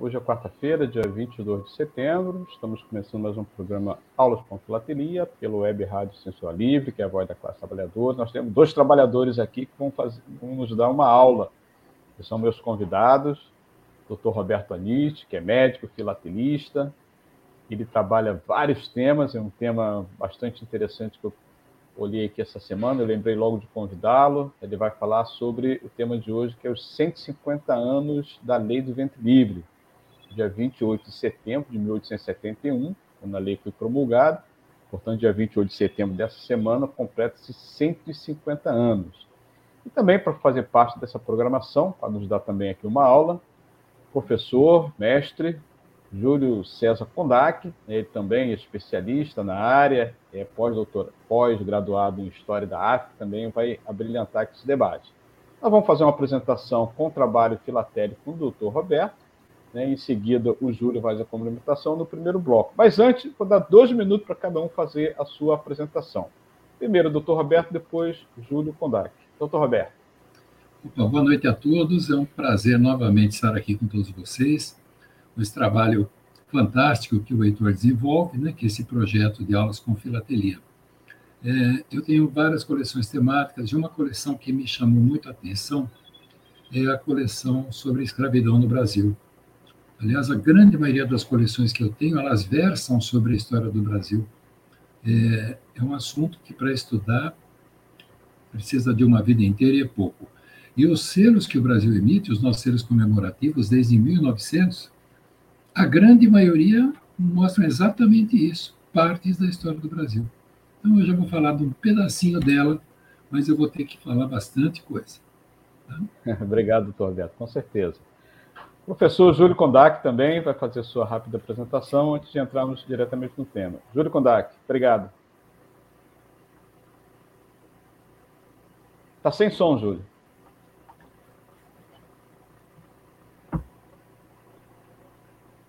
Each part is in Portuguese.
Hoje é quarta-feira, dia 22 de setembro. Estamos começando mais um programa Aulas com Filatelia pelo Web Rádio Censura Livre, que é a voz da classe trabalhadora. Nós temos dois trabalhadores aqui que vão, fazer, vão nos dar uma aula, que são meus convidados. Dr. Roberto Anite, que é médico, filatelista. Ele trabalha vários temas, é um tema bastante interessante que eu olhei aqui essa semana, eu lembrei logo de convidá-lo. Ele vai falar sobre o tema de hoje, que é os 150 anos da Lei do Ventre Livre dia 28 de setembro de 1871, quando a lei foi promulgada. Portanto, dia 28 de setembro dessa semana, completa-se 150 anos. E também para fazer parte dessa programação, para nos dar também aqui uma aula, professor, mestre, Júlio César Kondak, ele também é especialista na área, é pós-doutor, pós-graduado em História da África, também vai abrilhantar esse debate. Nós vamos fazer uma apresentação com trabalho filatélico com o doutor Roberto, né? Em seguida, o Júlio faz a complementação no primeiro bloco. Mas antes, vou dar dois minutos para cada um fazer a sua apresentação. Primeiro, doutor Roberto, depois, Júlio Kondak. Doutor Roberto. Opa, boa noite a todos. É um prazer novamente estar aqui com todos vocês. Esse trabalho fantástico que o Heitor desenvolve, né, que é esse projeto de aulas com filatelia. É, eu tenho várias coleções temáticas, e uma coleção que me chamou muito a atenção é a coleção sobre escravidão no Brasil. Aliás, a grande maioria das coleções que eu tenho, elas versam sobre a história do Brasil. É, é um assunto que, para estudar, precisa de uma vida inteira e é pouco. E os selos que o Brasil emite, os nossos selos comemorativos, desde 1900, a grande maioria mostram exatamente isso, partes da história do Brasil. Então, eu já vou falar de um pedacinho dela, mas eu vou ter que falar bastante coisa. Tá? Obrigado, doutor Alberto, com certeza. Professor Júlio Kondak também vai fazer sua rápida apresentação antes de entrarmos diretamente no tema. Júlio Kondak, obrigado. Está sem som, Júlio.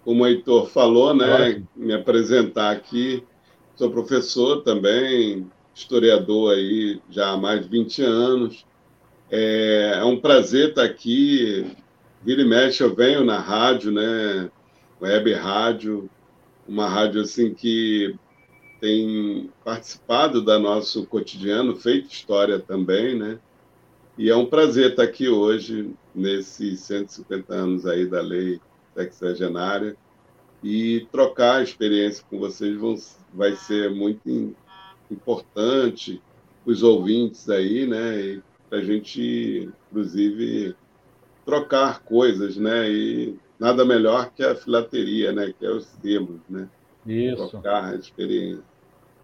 Como o Heitor falou, né, me apresentar aqui, sou professor também, historiador aí já há mais de 20 anos. É, é um prazer estar aqui Vira e mexe, eu venho na rádio, né? Web rádio, uma rádio assim que tem participado da nosso cotidiano, feito história também, né? E é um prazer estar aqui hoje, nesses 150 anos aí da lei sexagenária, e trocar a experiência com vocês vão, vai ser muito importante, os ouvintes aí, né? Para a gente, inclusive, trocar coisas, né? E nada melhor que a filateria, né? Que é os selos, né? Isso. Trocar a experiência.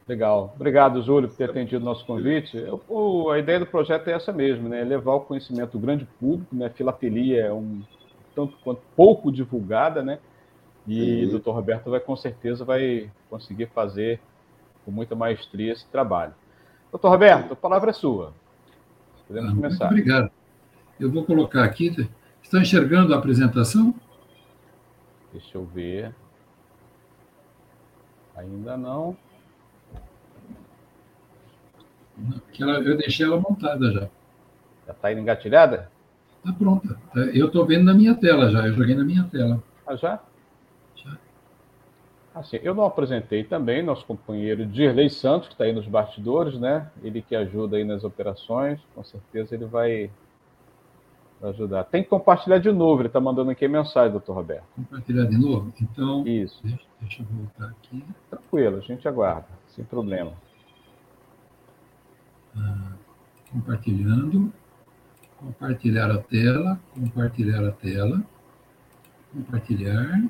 Legal. Obrigado, Júlio, por ter atendido o nosso convite. O, a ideia do projeto é essa mesmo, né? Levar o conhecimento do grande público, né? Filatelia é um tanto quanto pouco divulgada, né? E o Dr. Roberto vai com certeza vai conseguir fazer com muita maestria esse trabalho. Doutor Roberto, a palavra é sua. Podemos ah, começar. Muito obrigado. Eu vou colocar aqui. Estão enxergando a apresentação? Deixa eu ver. Ainda não. Ela, eu deixei ela montada já. Já está engatilhada? Está pronta. Eu estou vendo na minha tela já. Eu joguei na minha tela. Ah, já? Já. Assim, eu não apresentei também nosso companheiro Dirley Santos, que está aí nos bastidores, né? Ele que ajuda aí nas operações. Com certeza ele vai para ajudar. Tem que compartilhar de novo, ele está mandando aqui a mensagem, doutor Roberto. Compartilhar de novo? Então. Isso. Deixa, deixa eu voltar aqui. Tranquilo, a gente aguarda, sem problema. Ah, compartilhando. Compartilhar a tela. Compartilhar a tela. Compartilhar.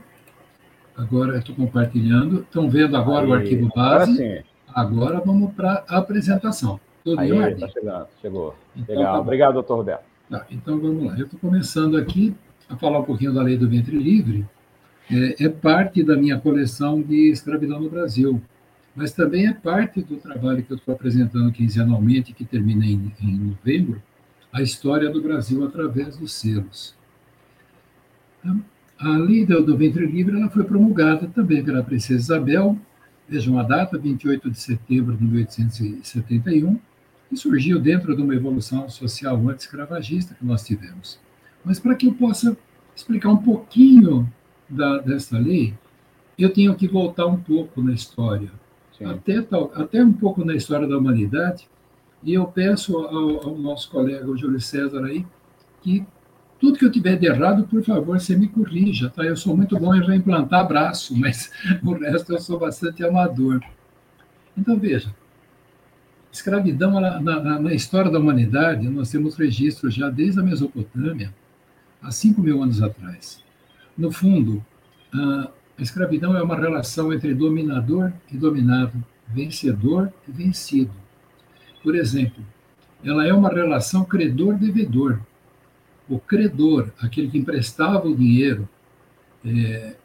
Agora estou compartilhando. Estão vendo agora Aí, o arquivo base? Agora, sim. agora vamos para a apresentação. Tudo Aí, Está chegando, chegou. Então, Legal. Tá Obrigado, doutor Roberto. Tá, então vamos lá. Eu estou começando aqui a falar um pouquinho da lei do ventre livre. é, é parte da minha coleção de escravidão no Brasil, mas também é parte do trabalho que eu estou apresentando quinzenalmente, que termina em, em novembro, a história do Brasil através dos selos. A lei do ventre livre ela foi promulgada também pela princesa Isabel, vejam a data, 28 de setembro de 1871, e surgiu dentro de uma evolução social anti-escravagista que nós tivemos. Mas para que eu possa explicar um pouquinho da, dessa lei, eu tenho que voltar um pouco na história, até, tal, até um pouco na história da humanidade, e eu peço ao, ao nosso colega, o Júlio César aí, que tudo que eu tiver de errado, por favor, você me corrija, tá? Eu sou muito bom em reimplantar braço, mas o resto eu sou bastante amador. Então, veja, escravidão ela, na, na, história da humanidade, nós temos registros já desde a Mesopotâmia, há 5 mil anos atrás. No fundo, a escravidão é uma relação entre dominador e dominado, vencedor e vencido. Por exemplo, ela é uma relação credor-devedor. O credor, aquele que emprestava o dinheiro, é,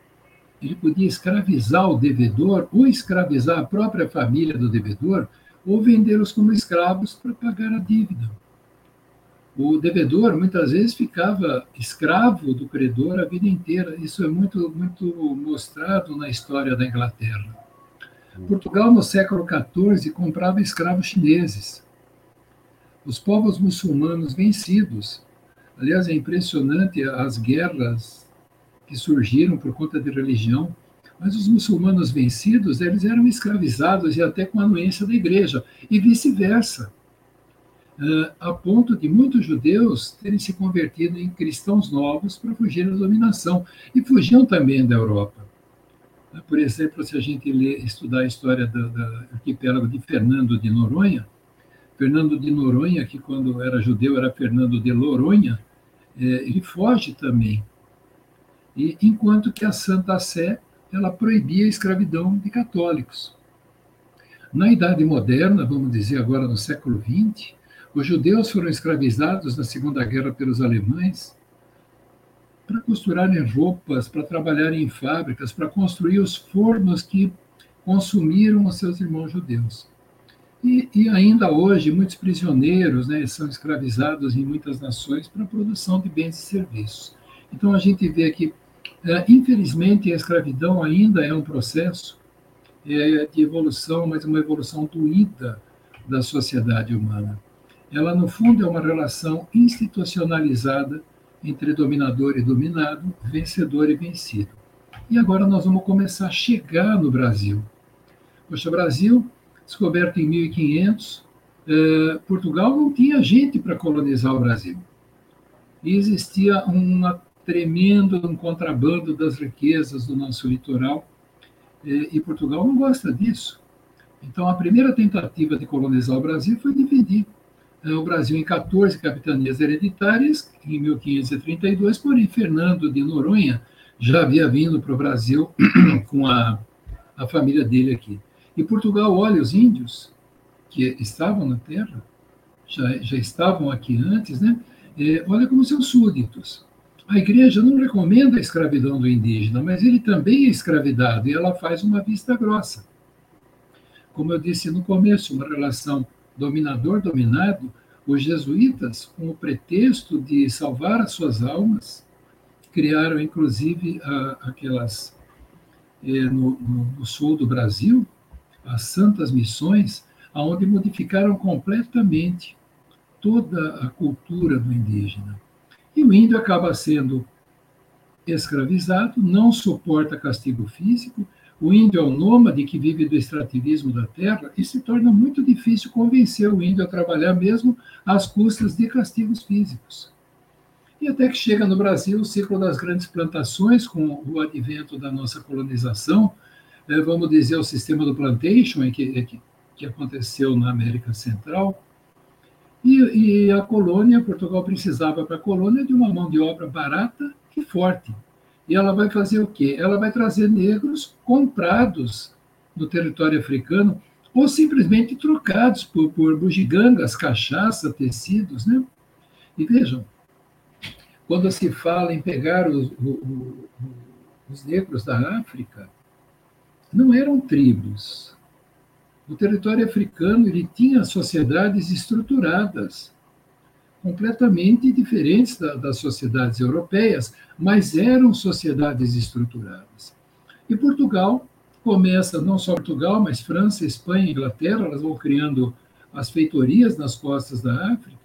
ele podia escravizar o devedor ou escravizar a própria família do devedor ou vendê-los como escravos para pagar a dívida. O devedor muitas vezes ficava escravo do credor a vida inteira. Isso é muito, muito mostrado na história da Inglaterra. Portugal, no século XIV, comprava escravos chineses. Os povos muçulmanos vencidos. Aliás, é impressionante as guerras que surgiram por conta de religião. Mas os muçulmanos vencidos, eles eram escravizados e até com a anuência da igreja, e vice-versa. Uh, a ponto de muitos judeus terem se convertido em cristãos novos para fugir da dominação, e fugiam também da Europa. Uh, por exemplo, se a gente ler, estudar a história do, do arquipélago de Fernando de Noronha, Fernando de Noronha, que quando era judeu era Fernando de Loronha, eh, ele foge também. E, enquanto que a Santa Sé ela proibia a escravidão de católicos. Na Idade Moderna, vamos dizer agora no século XX, os judeus foram escravizados na Segunda Guerra pelos alemães para costurarem roupas, para trabalharem em fábricas, para construir os fornos que consumiram os seus irmãos judeus. E, e ainda hoje, muitos prisioneiros né, são escravizados em muitas nações para a produção de bens e serviços. Então, a gente vê que infelizmente, a escravidão ainda é um processo é, de evolução, mas uma evolução doída da sociedade humana. Ela, no fundo, é uma relação institucionalizada entre dominador e dominado, vencedor e vencido. E agora nós vamos começar a chegar no Brasil. Poxa, Brasil, descoberto em 1500, eh, Portugal não tinha gente para colonizar o Brasil. E existia uma tremendo um contrabando das riquezas do nosso litoral, e Portugal não gosta disso. Então, a primeira tentativa de colonizar o Brasil foi dividir eh, o Brasil em 14 capitanias hereditárias, em 1532, porém, Fernando de Noronha já havia vindo para o Brasil com a, a família dele aqui. E Portugal olha os índios que estavam na terra, já, já estavam aqui antes, né? É, olha como seus súditos. A igreja não recomenda a escravidão do indígena, mas ele também é escravidado e ela faz uma vista grossa. Como eu disse no começo, uma relação dominador-dominado, os jesuítas, com o pretexto de salvar as suas almas, criaram inclusive aquelas eh, no, no, sul do Brasil, as santas missões, aonde modificaram completamente toda a cultura do indígena. E o índio acaba sendo escravizado, não suporta castigo físico. O índio é um nômade que vive do extrativismo da terra e se torna muito difícil convencer o índio a trabalhar mesmo às custas de castigos físicos. E até que chega no Brasil o ciclo das grandes plantações, com o advento da nossa colonização, eh, vamos dizer, o sistema do plantation, que, que, que aconteceu na América Central, e, e a colônia, Portugal precisava para a colônia de uma mão de obra barata e forte. E ela vai fazer o quê? Ela vai trazer negros comprados no território africano ou simplesmente trocados por, por bugigangas, cachaça, tecidos, né? E vejam, quando se fala em pegar os, os negros da África não eram tribos. O território africano ele tinha sociedades estruturadas, completamente diferentes da, das sociedades europeias, mas eram sociedades estruturadas. E Portugal começa, não só Portugal, mas França, Espanha, Inglaterra, elas vão criando as feitorias nas costas da África,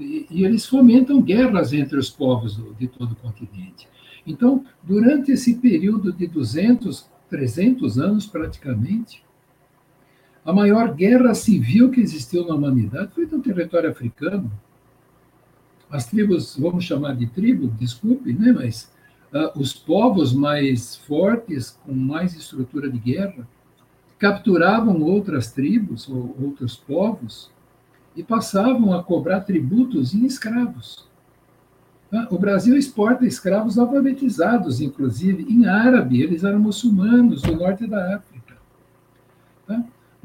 e, e eles fomentam guerras entre os povos do, de todo o continente. Então, durante esse período de 200, 300 anos praticamente, a maior guerra civil que existiu na humanidade foi no território africano. As tribos, vamos chamar de tribo, desculpe, né? mas uh, os povos mais fortes, com mais estrutura de guerra, capturavam outras tribos ou outros povos e passavam a cobrar tributos em escravos. Ah, o Brasil exporta escravos alfabetizados, inclusive, em árabe, eles eram muçulmanos do norte da África.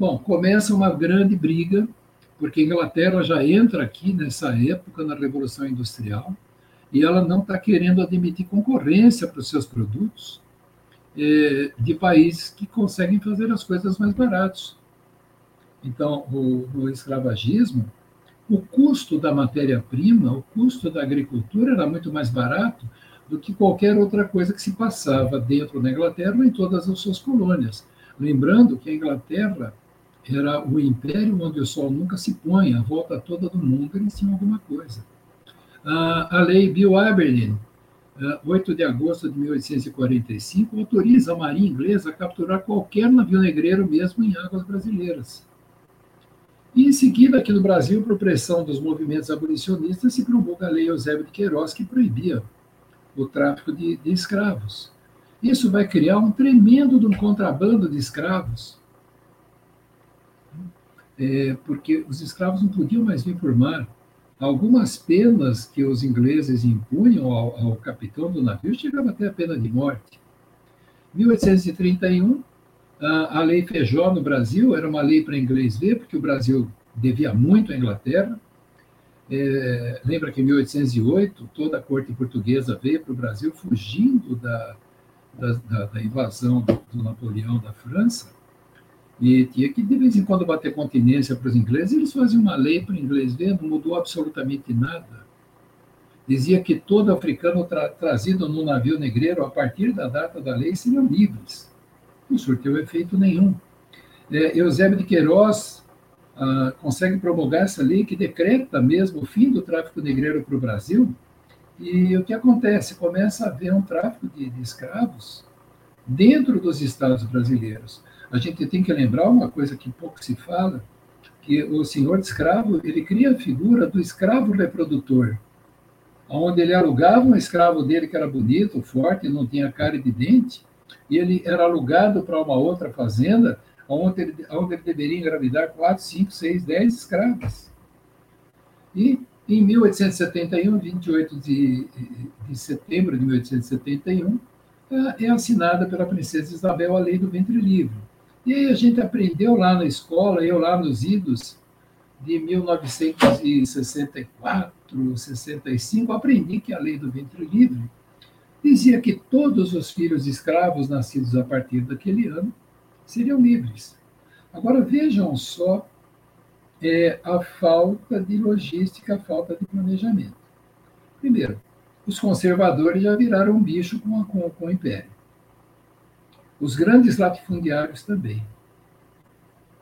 Bom, começa uma grande briga, porque a Inglaterra já entra aqui nessa época, na Revolução Industrial, e ela não está querendo admitir concorrência para os seus produtos é, de países que conseguem fazer as coisas mais baratos. Então, o, o escravagismo o custo da matéria-prima, o custo da agricultura era muito mais barato do que qualquer outra coisa que se passava dentro da Inglaterra ou em todas as suas colônias. Lembrando que a Inglaterra era o império onde o sol nunca se põe, a volta toda do mundo eles tinham alguma coisa. A, lei Bill Aberdeen, 8 de agosto de 1845, autoriza a marinha inglesa a capturar qualquer navio negreiro, mesmo em águas brasileiras. E em seguida, aqui no Brasil, por pressão dos movimentos abolicionistas, se promulga a Lei Eusébio de Queiroz, que proibia o tráfico de, de escravos. Isso vai criar um tremendo um contrabando de escravos, é, porque os escravos não podiam mais vir por mar. Algumas penas que os ingleses impunham ao, ao capitão do navio chegavam até a pena de morte. 1831, a lei Feijó no Brasil era uma lei para inglês ver, porque o Brasil devia muito à Inglaterra. É, lembra que em 1808 toda a corte portuguesa veio para o Brasil fugindo da, da, da invasão do, do, Napoleão da França e tinha que de vez em quando bater continência para os ingleses. Eles faziam uma lei para o inglês ver, não mudou absolutamente nada. Dizia que todo africano tra, trazido no navio negreiro a partir da data da lei seriam livres não surtiu efeito nenhum. É, Eusébio de Queiroz ah, consegue promulgar essa lei que decreta mesmo o fim do tráfico negreiro para o Brasil. E o que acontece? Começa a haver um tráfico de, de escravos dentro dos estados brasileiros. A gente tem que lembrar uma coisa que pouco se fala, que o senhor de escravo, ele cria a figura do escravo reprodutor, onde ele alugava um escravo dele que era bonito, forte, não tinha cara de dente, e ele era alugado para uma outra fazenda, onde ele, onde ele deveria engravidar 4, 5, 6, 10 escravas. E em 1871, 28 de, de setembro de 1871, é, é assinada pela princesa Isabel a lei do ventre livre. E aí a gente aprendeu lá na escola, eu lá nos idos de 1964, 65, aprendi que a lei do ventre livre dizia que todos os filhos escravos nascidos a partir daquele ano seriam livres. Agora vejam só é, a falta de logística, a falta de planejamento. Primeiro, os conservadores já viraram um bicho com, a, com, com o império. Os grandes latifundiários também.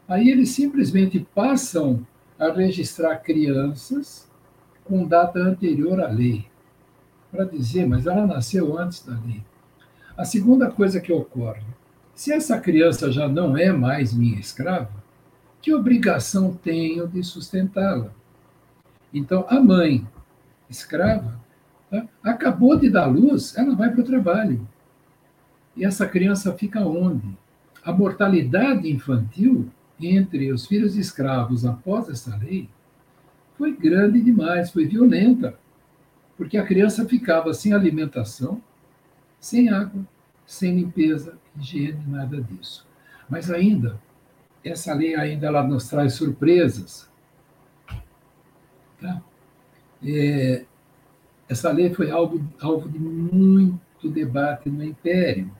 Aí eles simplesmente passam a registrar crianças com data anterior à lei para dizer, mas ela nasceu antes da lei. A segunda coisa que ocorre, se essa criança já não é mais minha escrava, que obrigação tenho de sustentá-la? Então, a mãe escrava tá? acabou de dar luz, ela vai para o trabalho. E essa criança fica onde? A mortalidade infantil entre os filhos escravos após essa lei foi grande demais, foi violenta porque a criança ficava sem alimentação, sem água, sem limpeza, higiene, nada disso. Mas ainda, essa lei ainda ela nos traz surpresas. Tá? É, essa lei foi alvo, alvo de muito, debate no Império.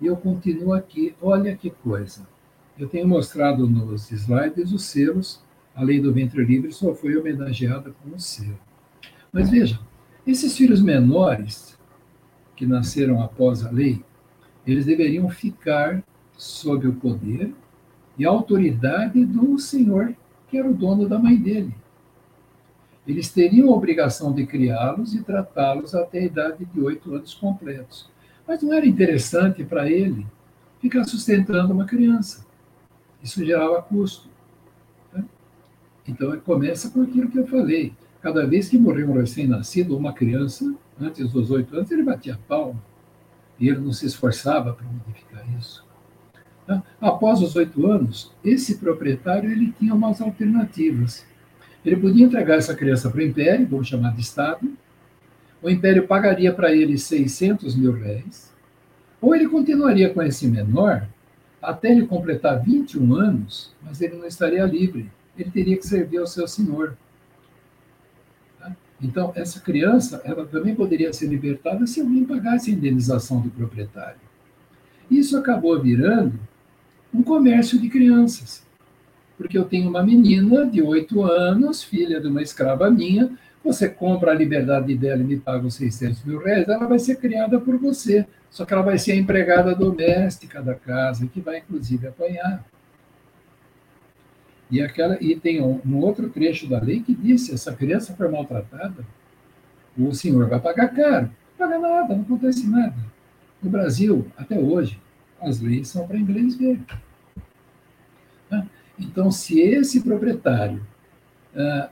E eu continuo aqui. Olha que coisa. Eu tenho mostrado nos slides os selos. A lei do ventre livre só foi homenageada com o selo. Mas veja, esses filhos menores que nasceram após a lei, eles deveriam ficar sob o poder e autoridade do senhor que era o dono da mãe dele. Eles teriam a obrigação de criá-los e tratá-los até a idade de oito anos completos. Mas não era interessante para ele ficar sustentando uma criança. Isso gerava custo. Né? Então, começa com aquilo que eu falei. Cada vez que morria um recém-nascido, uma criança, antes dos oito anos, ele batia palma. E ele não se esforçava para modificar isso. Né? Após os oito anos, esse proprietário ele tinha umas alternativas. Ele podia entregar essa criança para o Império, vamos chamar de Estado. O Império pagaria para ele 600 mil réis. Ou ele continuaria com esse menor até ele completar 21 anos, mas ele não estaria livre. Ele teria que servir ao seu senhor. Tá? Então, essa criança, ela também poderia ser libertada se alguém pagasse a indenização do proprietário. Isso acabou virando um comércio de crianças porque eu tenho uma menina de oito anos, filha de uma escrava minha, você compra a liberdade dela e me paga os 600 mil reais, ela vai ser criada por você. Só que ela vai ser a empregada doméstica da casa, que vai inclusive apanhar. E, aquela, e tem um, um outro trecho da lei que diz: se essa criança for maltratada, o senhor vai pagar caro. Não paga nada, não acontece nada. No Brasil, até hoje, as leis são para inglês ver. Então, se esse proprietário uh,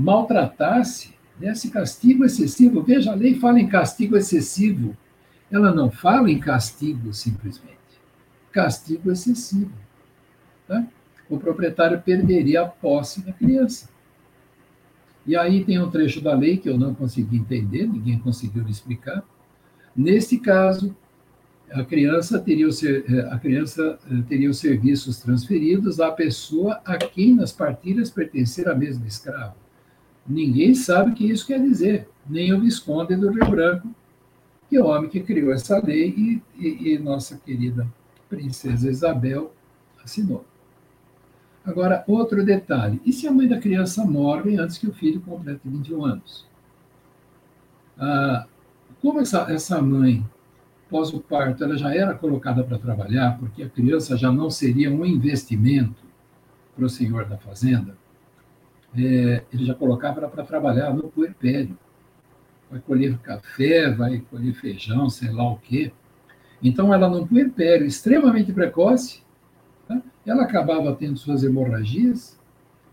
maltratasse, desse castigo excessivo, veja, a lei fala em castigo excessivo, ela não fala em castigo simplesmente. Castigo excessivo. Tá? O proprietário perderia a posse da criança. E aí tem um trecho da lei que eu não consegui entender, ninguém conseguiu me explicar. Nesse caso, a criança teria, o, eh, a criança eh, teria os serviços transferidos à pessoa a quem nas partilhas pertencer a mesma escravo. Ninguém sabe o que isso quer dizer, nem o Visconde do Rio Branco, que é o homem que criou essa lei e, e, e nossa querida princesa Isabel assinou. Agora, outro detalhe: e se a mãe da criança morre antes que o filho complete 21 anos? Ah, como essa, essa mãe após o parto, ela já era colocada para trabalhar, porque a criança já não seria um investimento para o senhor da fazenda, é, ele já colocava para trabalhar no puerpério. Vai colher café, vai colher feijão, sei lá o quê. Então, ela num puerpério extremamente precoce, tá? ela acabava tendo suas hemorragias,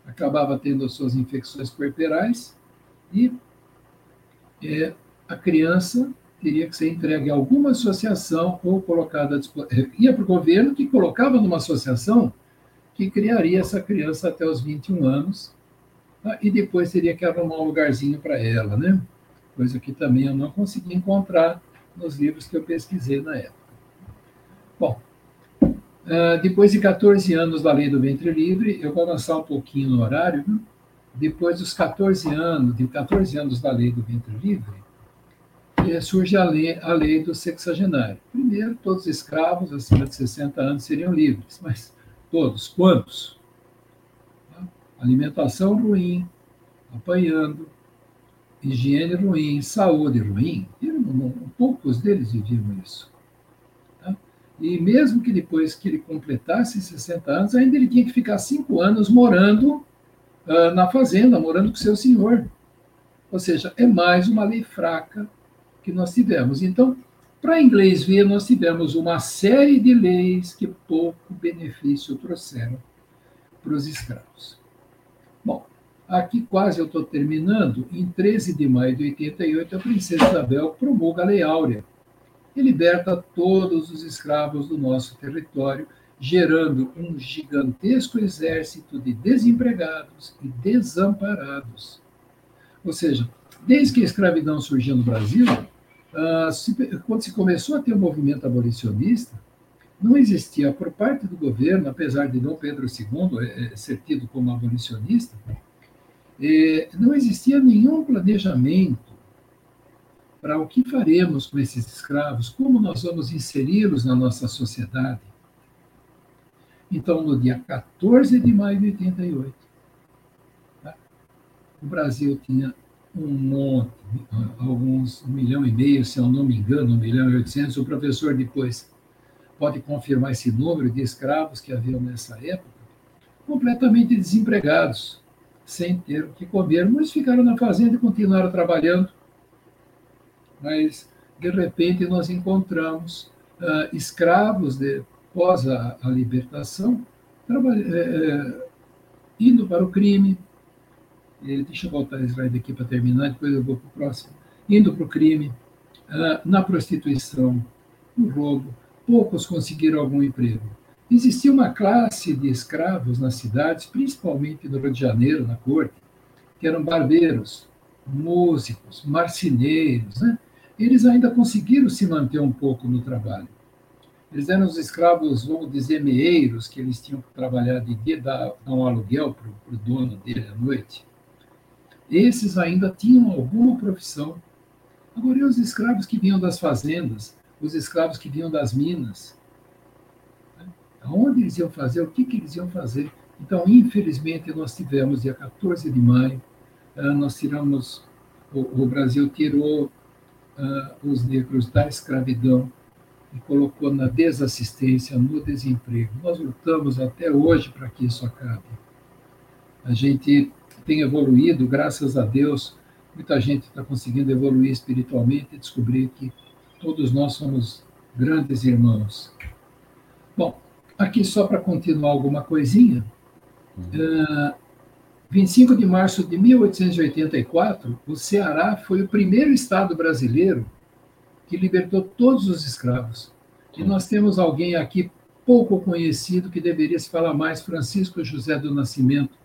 acabava tendo suas infecções puerperais e é, a criança teria que ser entregue a alguma associação ou colocada eh, ia para o governo que colocava numa associação que criaria essa criança até os 21 anos? E depois teria que arrumar um lugarzinho para ela, né? Coisa que também eu não consegui encontrar nos livros que eu pesquisei na época. Bom, uh, depois de 14 anos da lei do ventre livre, eu vou avançar um pouquinho no horário. Depois dos 14 anos, de 14 anos da lei do ventre livre, surge a lei, a lei do sexagenário. Primeiro, todos os escravos acima de 60 anos seriam livres, mas todos, quantos? Alimentação ruim, apanhando, higiene ruim, saúde ruim. poucos deles viviam isso. Tá? E mesmo que depois que ele completasse 60 anos, ainda ele tinha que ficar cinco anos morando uh, na fazenda, morando com seu senhor. Ou seja, é mais uma lei fraca que nós tivemos. Então, para inglês ver, nós tivemos uma série de leis que pouco benefício trouxeram para os escravos. Bom, aqui quase eu estou terminando. Em 13 de maio de 88, a princesa Isabel promulga a Lei Áurea e liberta todos os escravos do nosso território, gerando um gigantesco exército de desempregados e desamparados. Ou seja, desde que a escravidão surgiu no Brasil, ah, quando se começou a ter o um movimento abolicionista, não existia por parte do governo, apesar de Dom Pedro II é, é, ser tido como abolicionista, é, não existia nenhum planejamento para o que faremos com esses escravos, como nós vamos inseri-los na nossa sociedade. Então, no dia 14 de maio de 88, tá? o Brasil tinha um monte, alguns, um milhão e meio, se eu não me engano, um milhão e oitocentos. O professor depois pode confirmar esse número de escravos que haviam nessa época, completamente desempregados, sem ter o que comer. Muitos ficaram na fazenda e continuaram trabalhando, mas de repente nós encontramos uh, escravos de, após a, a libertação é, indo para o crime. Deixa eu voltar a slide aqui para terminar, depois eu vou para o próximo. Indo para o crime, uh, na prostituição, no roubo, poucos conseguiram algum emprego. Existia uma classe de escravos nas cidades, principalmente no Rio de Janeiro, na corte, que eram barbeiros, músicos, marceneiros. Né? Eles ainda conseguiram se manter um pouco no trabalho. Eles eram os escravos, vamos dizer, meeiros, que eles tinham que trabalhar de dia, dar, um aluguel para o dono dele à noite. Esses ainda tinham alguma profissão. Agora, e os escravos que vinham das fazendas, os escravos que vinham das minas? Aonde eles iam fazer? O que, que eles iam fazer? Então, infelizmente, nós tivemos, dia 14 de maio, ah, nós tiramos, o, Brasil tirou uh, os negros da escravidão e colocou na desassistência, no desemprego. Nós lutamos até hoje para que isso acabe. A gente tem evoluído, graças a Deus, muita gente está conseguindo evoluir espiritualmente e descobrir que todos nós somos grandes irmãos. Bom, aqui só para continuar alguma coisinha. Uh, 25 de março de 1884, o Ceará foi o primeiro estado brasileiro que libertou todos os escravos. E nós temos alguém aqui pouco conhecido que deveria se falar mais, Francisco José do Nascimento,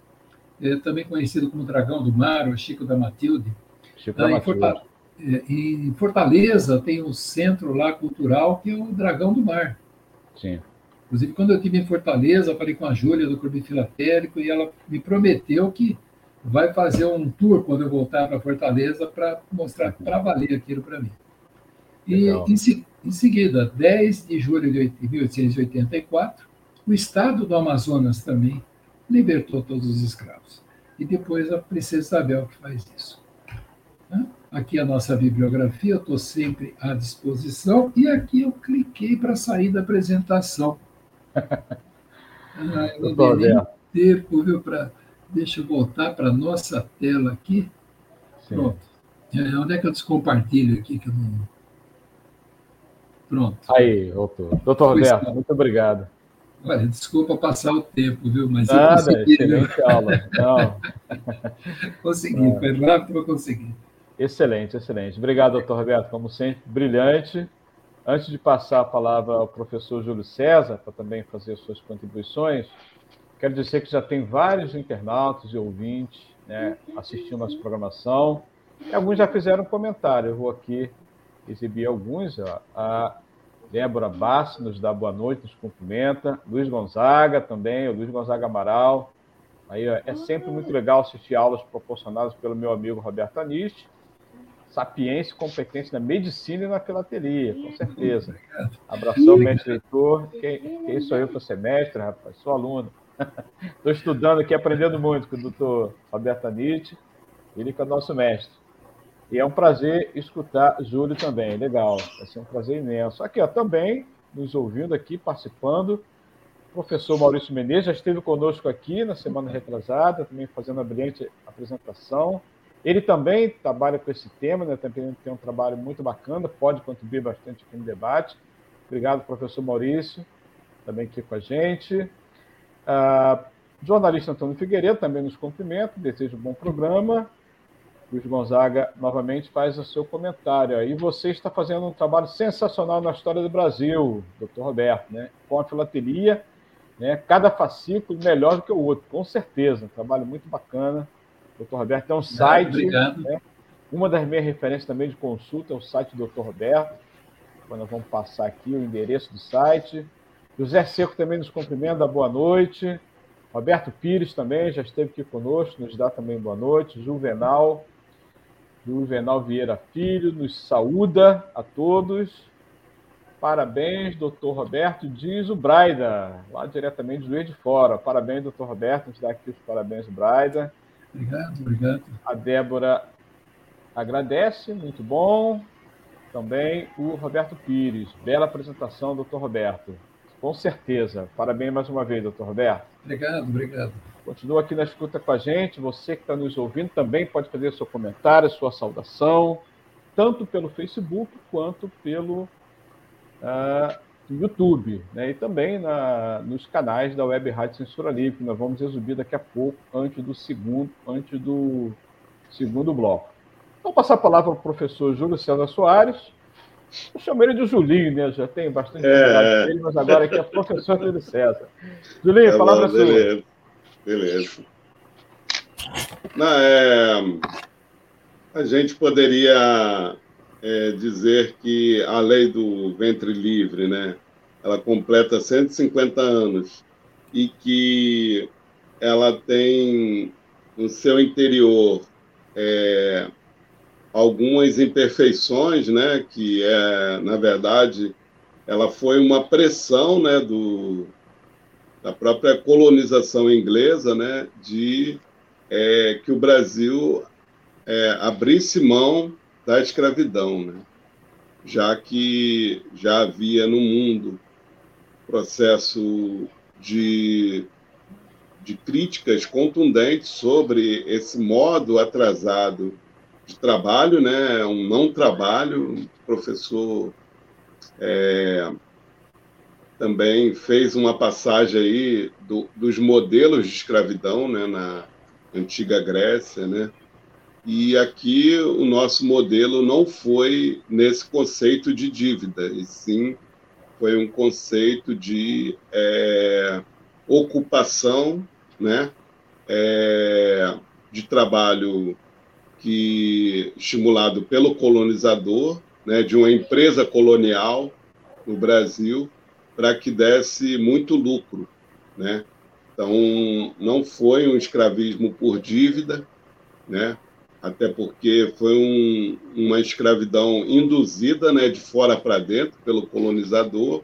é, também conhecido como Dragão do Mar, ou Chico da Matilde. Chico da Matilde. Em, Fortaleza, é, em Fortaleza tem um centro lá cultural que é o Dragão do Mar. Sim. Inclusive, quando eu estive em Fortaleza, falei com a Júlia do Clube Filatérico e ela me prometeu que vai fazer um tour quando eu voltar para Fortaleza para mostrar para valer aquilo para mim. E em, em, seguida, 10 de julho de 1884, o Estado do Amazonas também libertou todos os escravos. E depois a Princesa Isabel que faz isso. Aqui a nossa bibliografia, eu estou sempre à disposição. E aqui eu cliquei para sair da apresentação. Ah, eu não dei nem tempo, viu? Pra... Deixa eu voltar para a nossa tela aqui. Sim. Pronto. É, onde é que eu descompartilho aqui que eu não. Pronto. Aí, voltou. Doutor Roberto, muito obrigado. Olha, desculpa passar o tempo, viu? Mas Nada, eu consegui. Excelente aula. Não. consegui, foi rápido, eu consegui. Excelente, excelente. Obrigado, doutor Roberto, como sempre, brilhante. Antes de passar a palavra ao professor Júlio César, para também fazer suas contribuições, quero dizer que já tem vários internautas e ouvintes né, assistindo nossa programação. Alguns já fizeram comentário. Eu vou aqui exibir alguns. Ó. A Débora Bassi nos dá boa noite, nos cumprimenta. Luiz Gonzaga também, o Luiz Gonzaga Amaral. Aí, ó, é sempre muito legal assistir aulas proporcionadas pelo meu amigo Roberto Anisti sapiência e competência na medicina e na filatelia, com certeza. Abração, mestre leitor. Quem, quem sou eu para ser mestre, rapaz? Sou aluno. Estou estudando aqui, aprendendo muito com o doutor Roberto Anitti, ele que é o nosso mestre. E é um prazer escutar Júlio também, legal, vai ser um prazer imenso. Aqui, ó, também nos ouvindo aqui, participando, o professor Maurício Menezes já esteve conosco aqui na semana retrasada, também fazendo uma brilhante apresentação. Ele também trabalha com esse tema, né? também tem um trabalho muito bacana, pode contribuir bastante aqui no debate. Obrigado, professor Maurício, também aqui com a gente. Uh, jornalista Antônio Figueiredo também nos cumprimenta, desejo um bom programa. Luiz Gonzaga novamente faz o seu comentário. E você está fazendo um trabalho sensacional na história do Brasil, doutor Roberto, né? com a né? cada fascículo melhor do que o outro, com certeza. Um trabalho muito bacana. Doutor Roberto tem um site. Obrigado. Né? Uma das minhas referências também de consulta é o site do Dr. Roberto. Quando nós vamos passar aqui o endereço do site. José Seco também nos cumprimenta, boa noite. Roberto Pires também já esteve aqui conosco, nos dá também boa noite. Juvenal. Juvenal Vieira Filho nos saúda a todos. Parabéns, doutor Roberto diz o Braida, lá diretamente do Juiz de Fora. Parabéns, doutor Roberto, a gente dá aqui os parabéns Braida. Obrigado, obrigado. A Débora agradece, muito bom. Também o Roberto Pires. Bela apresentação, doutor Roberto. Com certeza. Parabéns mais uma vez, doutor Roberto. Obrigado, obrigado. Continua aqui na escuta com a gente. Você que está nos ouvindo também pode fazer seu comentário, sua saudação, tanto pelo Facebook quanto pelo uh, YouTube, né? e também na, nos canais da Web Rádio Censura Livre, nós vamos exibir daqui a pouco, antes do segundo, antes do segundo bloco. Vou passar a palavra para o professor Júlio César Soares. Eu chamo ele de Julinho, né? Já tem bastante é. dele, mas agora aqui é professor Júlio César. Julinho, tá palavra bom, beleza. sua. Beleza. Não, é, a gente poderia é, dizer que a lei do ventre livre, né, ela completa 150 anos e que ela tem no seu interior é, algumas imperfeições, né, que é, na verdade, ela foi uma pressão, né, do, da própria colonização inglesa, né, de é, que o Brasil é, abrisse mão da escravidão, né? já que já havia no mundo processo de, de críticas contundentes sobre esse modo atrasado de trabalho, né? um não trabalho. O professor é, também fez uma passagem aí do, dos modelos de escravidão né? na antiga Grécia, né? E aqui o nosso modelo não foi nesse conceito de dívida, e sim foi um conceito de é, ocupação, né? É, de trabalho que estimulado pelo colonizador, né, de uma empresa colonial no Brasil, para que desse muito lucro, né? Então não foi um escravismo por dívida, né? Até porque foi um, uma escravidão induzida né, de fora para dentro pelo colonizador,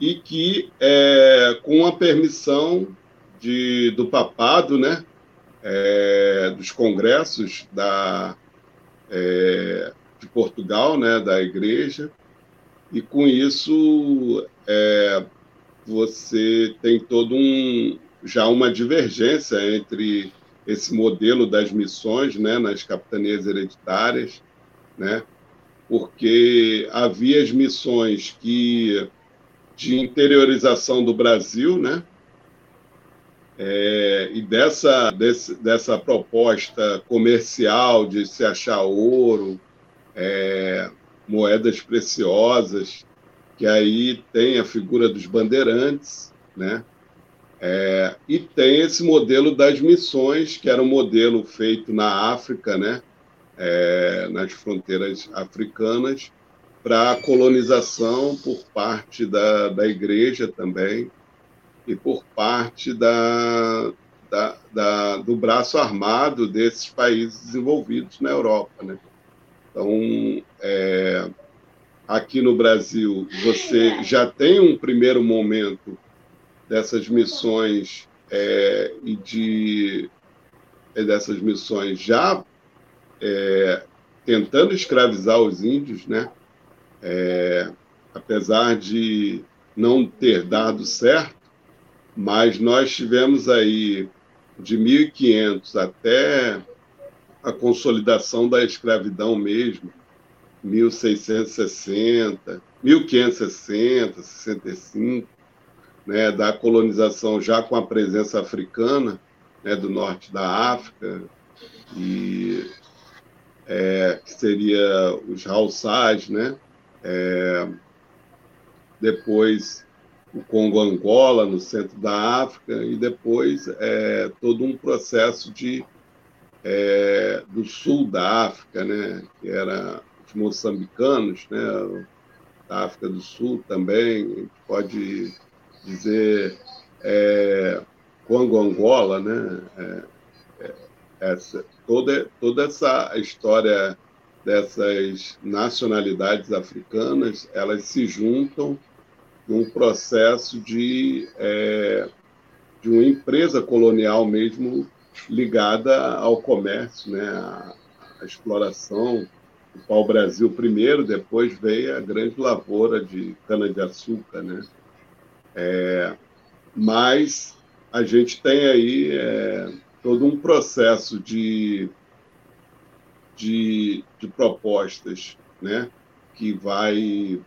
e que, é, com a permissão de, do papado, né, é, dos congressos da, é, de Portugal, né, da igreja, e com isso é, você tem todo um já uma divergência entre esse modelo das missões né, nas capitanias hereditárias, né, porque havia as missões que de interiorização do Brasil, né, é, e dessa, desse, dessa proposta comercial de se achar ouro, é, moedas preciosas, que aí tem a figura dos bandeirantes, né? É, e tem esse modelo das missões, que era um modelo feito na África, né, é, nas fronteiras africanas, para colonização por parte da, da igreja também e por parte da, da, da, do braço armado desses países desenvolvidos na Europa. Né? Então, é, aqui no Brasil, você já tem um primeiro momento dessas missões é, e de dessas missões já é, tentando escravizar os índios, né? É, apesar de não ter dado certo, mas nós tivemos aí de 1500 até a consolidação da escravidão mesmo, 1660, 1560, 65, né, da colonização já com a presença africana né, do norte da África, e é, que seria os Hausás, né? É, depois o Congo-Angola, no centro da África, e depois é, todo um processo de, é, do sul da África, né? que era os moçambicanos, né? da África do Sul também, pode dizer é, Congo Angola, né? É, é, essa, toda, toda essa história dessas nacionalidades africanas, elas se juntam num processo de, é, de uma empresa colonial mesmo ligada ao comércio, né, à, à exploração. O pau-brasil primeiro, depois veio a grande lavoura de cana-de-açúcar. Né? É, mas a gente tem aí é, todo um processo de, de, de propostas né, que vai,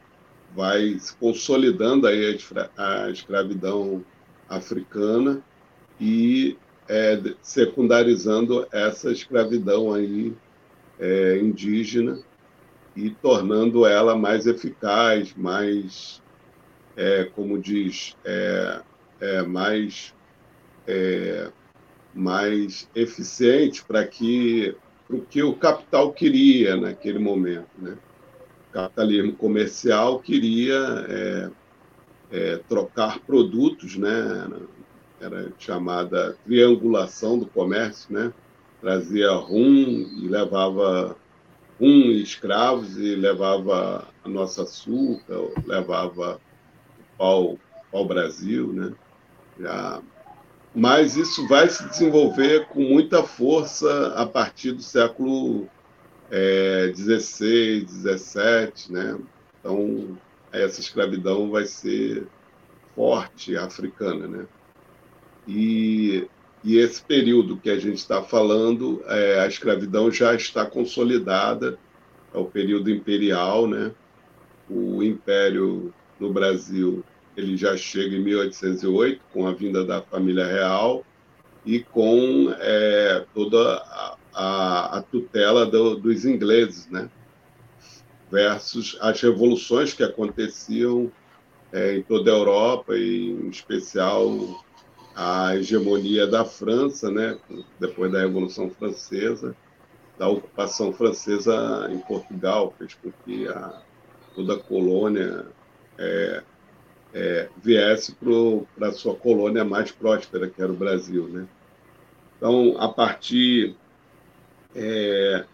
vai se consolidando aí a, a escravidão africana e é, secundarizando essa escravidão aí é, indígena e tornando ela mais eficaz, mais, é, como diz, é, é, mais é, mais eficiente para que o que o capital queria naquele momento. Né? O capitalismo comercial queria é, é, trocar produtos, né? era chamada triangulação do comércio, né? trazia rum e levava rum e escravos e levava a nossa açúcar, levava pau, pau Brasil, né? Já mas isso vai se desenvolver com muita força a partir do século é, XVII, né? Então, essa escravidão vai ser forte africana, né? E, e esse período que a gente está falando, é, a escravidão já está consolidada, é o período imperial, né? O império no Brasil ele já chega em 1808, com a vinda da família real e com é, toda a, a, tutela do, dos ingleses, né? versus as revoluções que aconteciam é, em toda a Europa, e em especial a hegemonia da França, né? depois da Revolução Francesa, da ocupação francesa em Portugal, fez com que a, toda a colônia é, é, viesse para a sua colônia mais próspera, que era o Brasil. Né? Então, a partir é,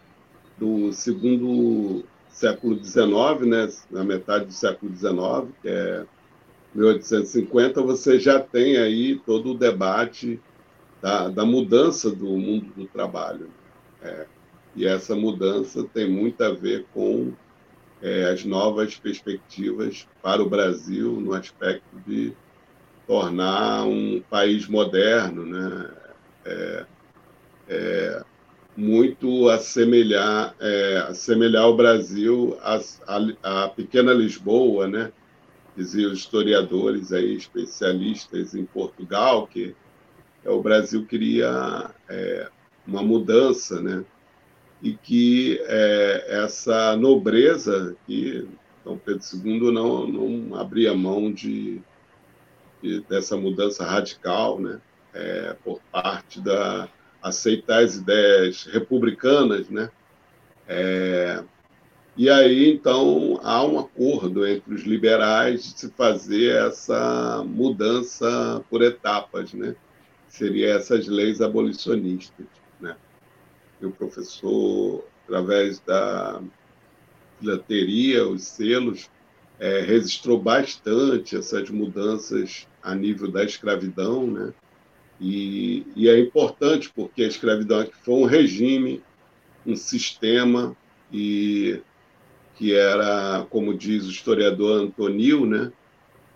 do segundo século XIX, né, na metade do século XIX, que é 1850, você já tem aí todo o debate da, da mudança do mundo do trabalho. É, e essa mudança tem muito a ver com é, as novas perspectivas para o Brasil no aspecto de tornar um país moderno, né? É, é, muito assemelhar, é, assemelhar o Brasil à, à, pequena Lisboa, né? Diziam historiadores aí, especialistas em Portugal, que é, o Brasil queria é, uma mudança, né? E que é, essa nobreza que Dom Pedro II não, não abria mão de, de dessa mudança radical, né, é, por parte da aceitar as ideias republicanas, né, é, e aí então há um acordo entre os liberais de se fazer essa mudança por etapas, né, seria essas leis abolicionistas, o professor, através da filateria, os selos, é, registrou bastante essas mudanças a nível da escravidão, né? E, e é importante porque a escravidão foi um regime, um sistema e que era, como diz o historiador Antonil, né?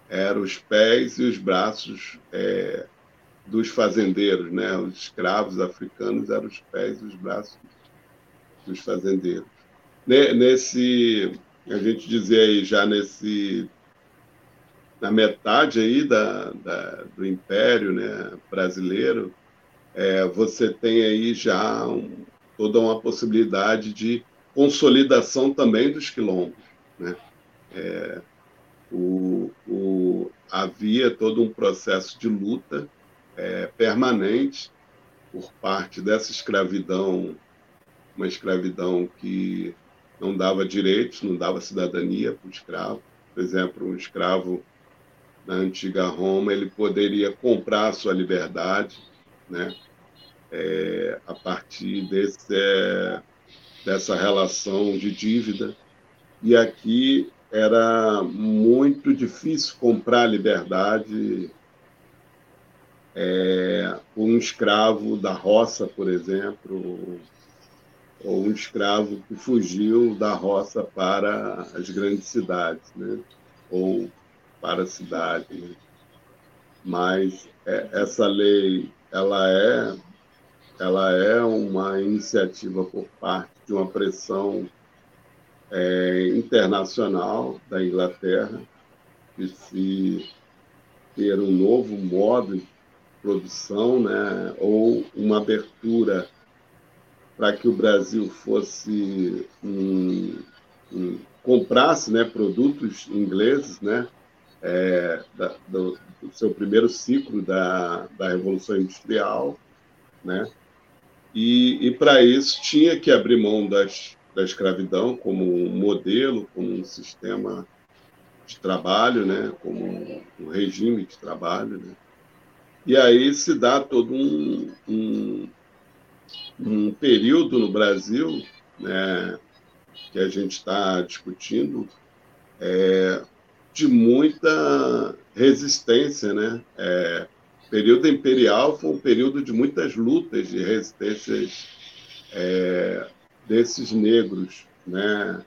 Eram os pés e os braços é, dos fazendeiros, né? Os escravos africanos eram os pés e os braços dos fazendeiros. Nesse, a gente dizia aí já nesse na metade aí da, da do Império, né, brasileiro, é, você tem aí já um, toda uma possibilidade de consolidação também dos quilombos, né? É, o, o, havia todo um processo de luta é, permanente por parte dessa escravidão, uma escravidão que não dava direitos, não dava cidadania para o escravo. Por exemplo, um escravo na antiga Roma ele poderia comprar sua liberdade, né? é, a partir desse, é, dessa relação de dívida. E aqui era muito difícil comprar liberdade é, um escravo da roça, por exemplo, ou um escravo que fugiu da roça para as grandes cidades, né? ou para a cidade. Né? Mas é, essa lei ela é ela é uma iniciativa por parte de uma pressão é, internacional da Inglaterra de se ter um novo modo produção, né, ou uma abertura para que o Brasil fosse um, um, comprasse né, produtos ingleses, né, é, da, do, do, seu primeiro ciclo da, da Revolução Industrial, né, e, e para isso tinha que abrir mão das, da escravidão como um modelo, como um sistema de trabalho, né, como um, regime de trabalho, né. E aí se dá todo um, um, um período no Brasil, né, que a gente está discutindo, é, de muita resistência, né? É, período imperial foi um período de muitas lutas de resistência é, desses negros, né?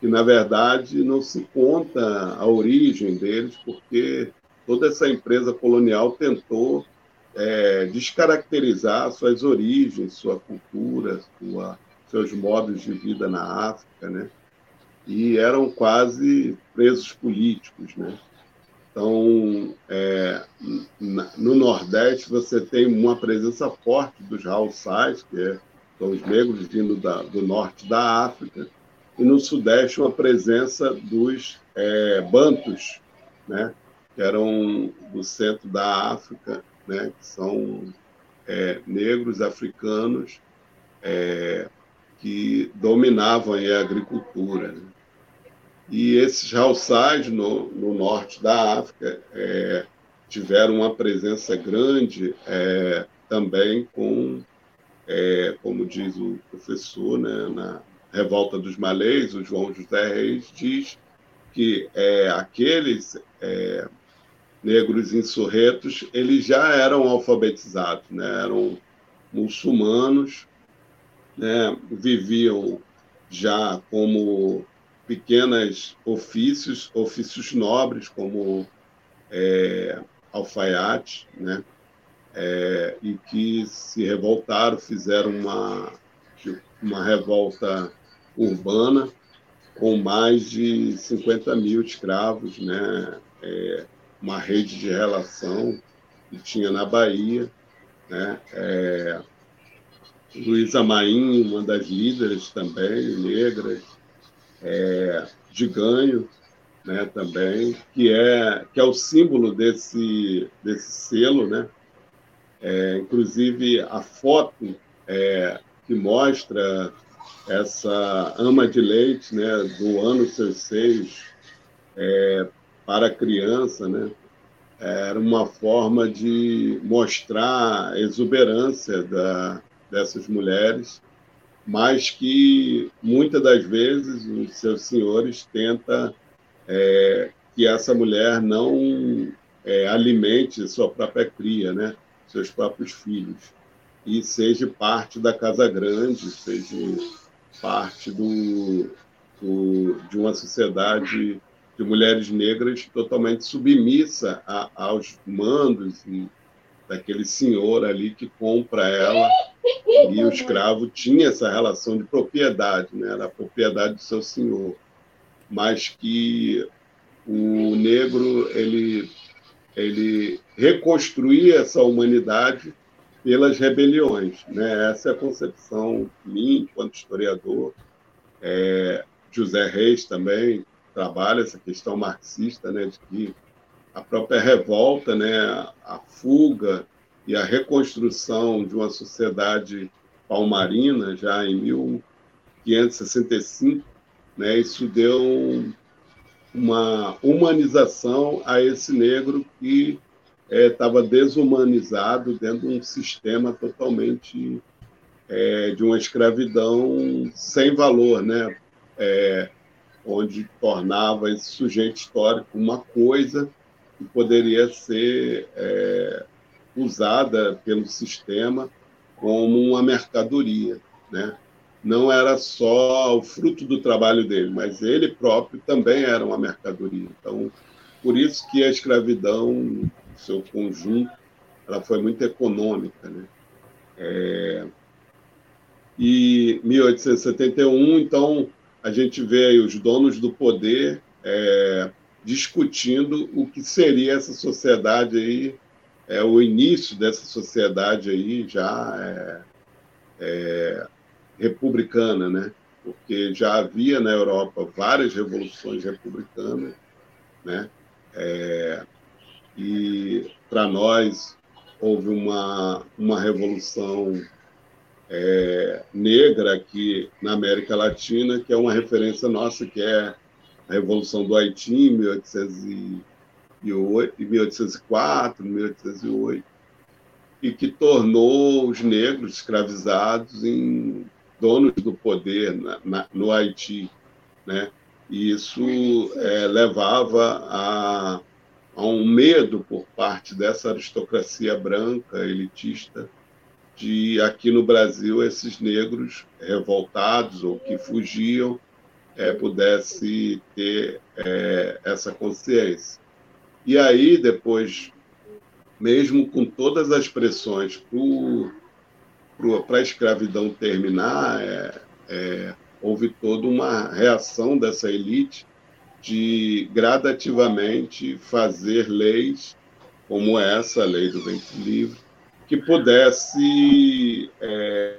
Que na verdade não se conta a origem deles, porque toda essa empresa colonial tentou é, descaracterizar suas origens, sua cultura, sua, seus modos de vida na África, né? E eram quase presos políticos, né? Então, é, no Nordeste você tem uma presença forte dos Haussais, que é, são os negros vindo da, do norte da África, e no Sudeste uma presença dos é, Bantus, né? Que eram do centro da África né, que são é, negros africanos é, que dominavam a agricultura. Né? E esses Haussais, no, no, norte da África, é, tiveram uma presença grande é, também com, é, como diz o professor, né, na Revolta dos Malês, o João José Reis diz que é, aqueles negros insurretos, eles já eram alfabetizados, né? eram muçulmanos, né? viviam já como pequenos ofícios, ofícios nobres, como é, alfaiate, né? É, e que se revoltaram, fizeram uma, uma revolta urbana com mais de 50 mil escravos, né? É, uma rede de relação que tinha na Bahia. Né? É, Luísa Maim, uma das líderes também, negras, é, de ganho né, também, que é, que é o símbolo desse, desse selo. Né? É, inclusive, a foto é, que mostra essa ama de leite né, do ano seus seios, é, para a criança, né? Era uma forma de mostrar a exuberância da, dessas mulheres, mas que muitas das vezes os seus senhores tentam é, que essa mulher não é, alimente sua própria cria, né? Seus próprios filhos e seja parte da casa grande, seja parte do, do de uma sociedade de mulheres negras totalmente submissa a, aos mandos daquele senhor ali que compra ela e o escravo tinha essa relação de propriedade, né? era a propriedade do seu senhor, mas que o negro ele ele reconstruía essa humanidade pelas rebeliões, né? Essa é a concepção minha enquanto historiador. É, José Reis também trabalha essa questão marxista, né, de que a própria revolta, né, a fuga e a reconstrução de uma sociedade palmarina já em 1565, né, isso deu uma humanização a esse negro que estava é, desumanizado dentro de um sistema totalmente é, de uma escravidão sem valor, né? É, onde tornava esse sujeito histórico uma coisa que poderia ser é, usada pelo sistema como uma mercadoria, né? Não era só o fruto do trabalho dele, mas ele próprio também era uma mercadoria. Então, por isso que a escravidão, seu conjunto, ela foi muito econômica, né? É... E 1871, então, a gente vê os donos do poder é, discutindo o que seria essa sociedade aí, é, o início dessa sociedade aí já é, é, republicana, né? Porque já havia na Europa várias revoluções republicanas, né? É, e para nós houve uma, uma revolução é, negra aqui na América Latina, que é uma referência nossa, que é a Revolução do Haiti em 1804, 1808, e que tornou os negros escravizados em donos do poder na, na, no Haiti, né? E isso é, levava a, a um medo por parte dessa aristocracia branca, elitista, de aqui no Brasil esses negros revoltados ou que fugiam é, pudesse ter é, essa consciência. E aí depois, mesmo com todas as pressões para a escravidão terminar, é, é, houve toda uma reação dessa elite de gradativamente fazer leis como essa, a lei do ventre livre, que pudesse é,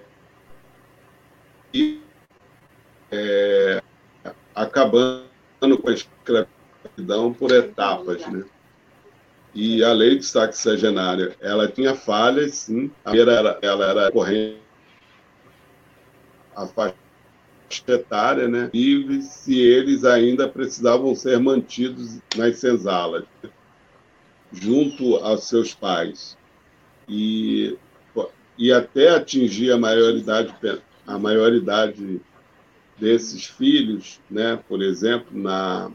é, acabando com a escravidão por etapas, né? E a lei de destaque sexagenário, ela tinha falhas, sim. A primeira era, ela era corrente a etária, né? E se eles ainda precisavam ser mantidos nas senzalas, junto aos seus pais e, e até atingir a maioridade, a maioridade desses filhos, né? por exemplo, na,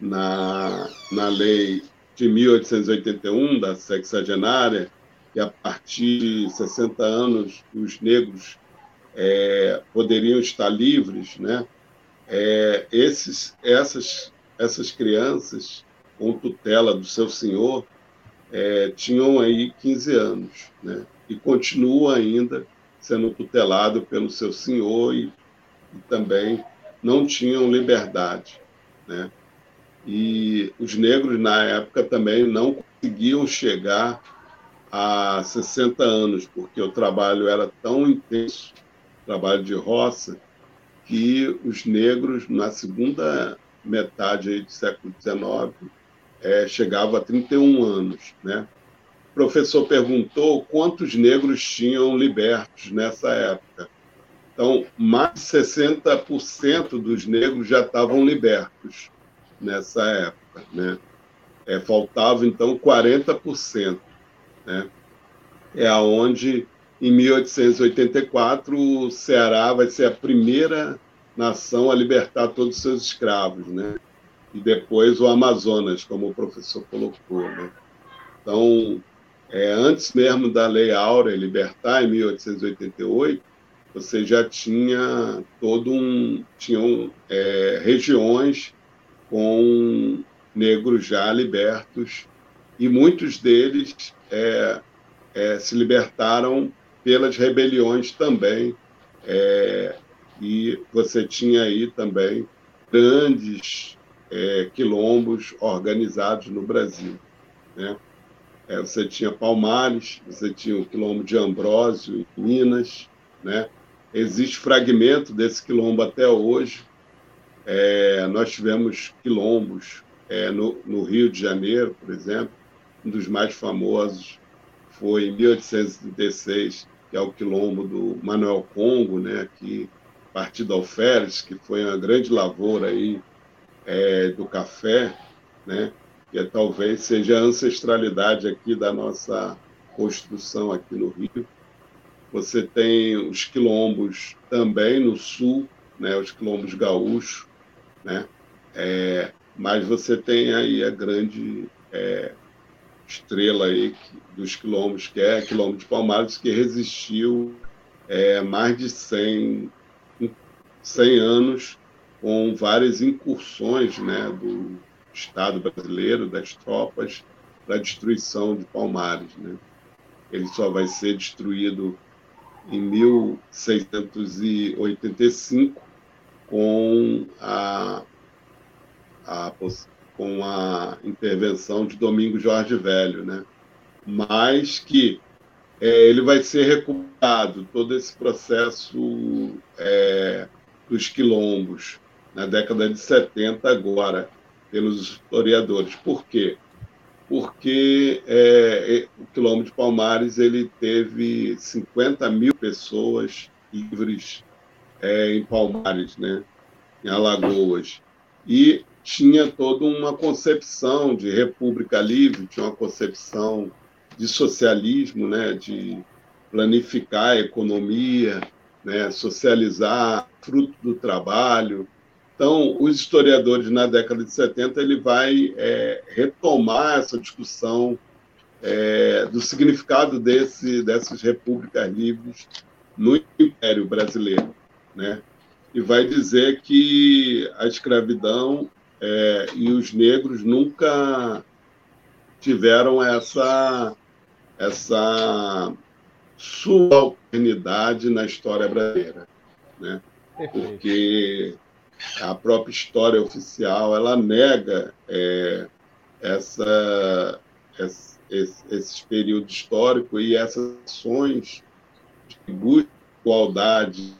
na, na lei de 1881, da sexagenária, que a partir de 60 anos os negros é, poderiam estar livres, né? É, esses, essas, essas crianças, com tutela do seu senhor, é, tinham aí 15 anos, né? E continua ainda sendo tutelado pelo seu senhor e, e também não tinham liberdade, né? E os negros na época também não conseguiam chegar a 60 anos, porque o trabalho era tão intenso, trabalho de roça, que os negros na segunda metade do século XIX é, chegava a 31 anos. Né? O professor perguntou quantos negros tinham libertos nessa época. Então, mais de 60% dos negros já estavam libertos nessa época. Né? É, faltava, então, 40%. Né? É aonde, em 1884, o Ceará vai ser a primeira nação a libertar todos os seus escravos. Né? E depois o Amazonas, como o professor colocou. Né? Então, é, antes mesmo da Lei Áurea libertar, em 1888, você já tinha todo um tinham é, regiões com negros já libertos e muitos deles é, é, se libertaram pelas rebeliões também é, e você tinha aí também grandes é, quilombos organizados no Brasil. Né? É, você tinha Palmares, você tinha o quilombo de Ambrósio, em Minas. Né? Existe fragmento desse quilombo até hoje. É, nós tivemos quilombos é, no, no Rio de Janeiro, por exemplo. Um dos mais famosos foi em 1836, que é o quilombo do Manuel Congo, né, aqui, partido Alferes, que foi uma grande lavoura aí é, do café, né? que é, talvez seja a ancestralidade aqui da nossa construção aqui no Rio. Você tem os quilombos também no sul, né, os quilombos gaúchos, né, é, mas você tem aí a grande é, estrela aí dos quilombos, que é Quilombo de Palmares, que resistiu é, mais de 100, 100 anos com várias incursões né, do Estado brasileiro, das tropas, para a destruição de Palmares. Né? Ele só vai ser destruído em 1685 com a, a, com a intervenção de Domingos Jorge Velho, né? mas que é, ele vai ser recuperado, todo esse processo é, dos quilombos, na década de 70 agora, pelos historiadores. Por quê? Porque é, o quilombo de Palmares ele teve 50 mil pessoas livres é, em Palmares, né? em Alagoas. E tinha toda uma concepção de república livre, tinha uma concepção de socialismo, né? de planificar a economia, né? socializar fruto do trabalho. Então, os historiadores na década de 70 ele vai é, retomar essa discussão é, do significado desse, dessas repúblicas livres no Império Brasileiro, né? E vai dizer que a escravidão é, e os negros nunca tiveram essa essa subalternidade na história brasileira, né? Porque a própria história oficial ela nega é, essa, esse, esse período histórico e essas ações de de igualdade,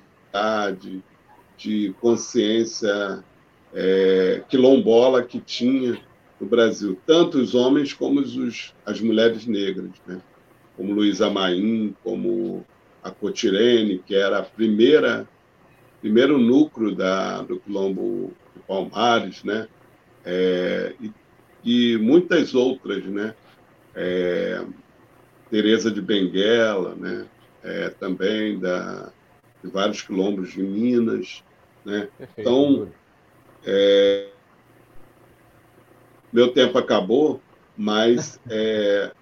de consciência é, quilombola que tinha no Brasil, tanto os homens como os, as mulheres negras, né? como Luísa Maim, como a Cotirene, que era a primeira primeiro núcleo da, do Quilombo Palmares, né? É, e, e, muitas outras, né? É, Teresa de Benguela, né? É, também da, de vários quilombos de Minas, né? Então, é, meu tempo acabou, mas é,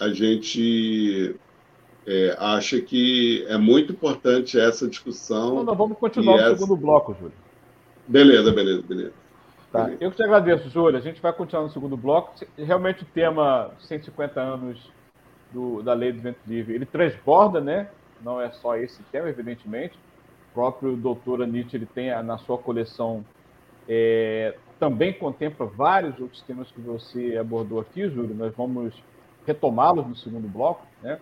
a gente é, acha que é muito importante essa discussão. Não, não vamos continuar no essa... segundo bloco, Júlio. Beleza, beleza, beleza. Tá. Eu que te agradeço, Júlio. A gente vai continuar no segundo bloco. Realmente o tema 150 anos do, da Lei do Vento Livre, ele transborda, né? Não é só esse tema, evidentemente. O próprio doutor Anitta, ele tem na sua coleção, é, também contempla vários outros temas que você abordou aqui, Júlio. Nós vamos retomá-los no segundo bloco, né?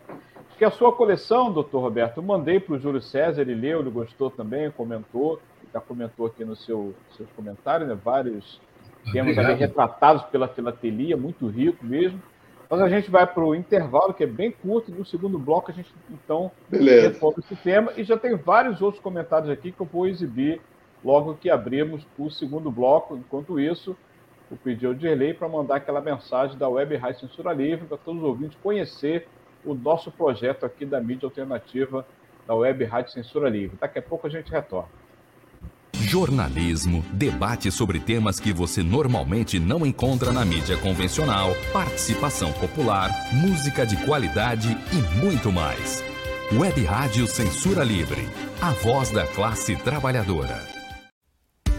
Que a sua coleção, doutor Roberto, eu mandei para o Júlio César, ele leu, ele gostou também, comentou, já comentou aqui nos seu, seus comentários, né? Vários temas ali retratados pela filatelia, muito rico mesmo. Mas a gente vai para o intervalo, que é bem curto, e no segundo bloco a gente então retoma esse tema. E já tem vários outros comentários aqui que eu vou exibir logo que abrirmos o segundo bloco. Enquanto isso, o pedido de lei para mandar aquela mensagem da Web Rádio Censura Livre para todos os ouvintes conhecer o nosso projeto aqui da mídia alternativa da Web Rádio Censura Livre. Daqui a pouco a gente retorna. Jornalismo, debate sobre temas que você normalmente não encontra na mídia convencional, participação popular, música de qualidade e muito mais. Web Rádio Censura Livre, a voz da classe trabalhadora.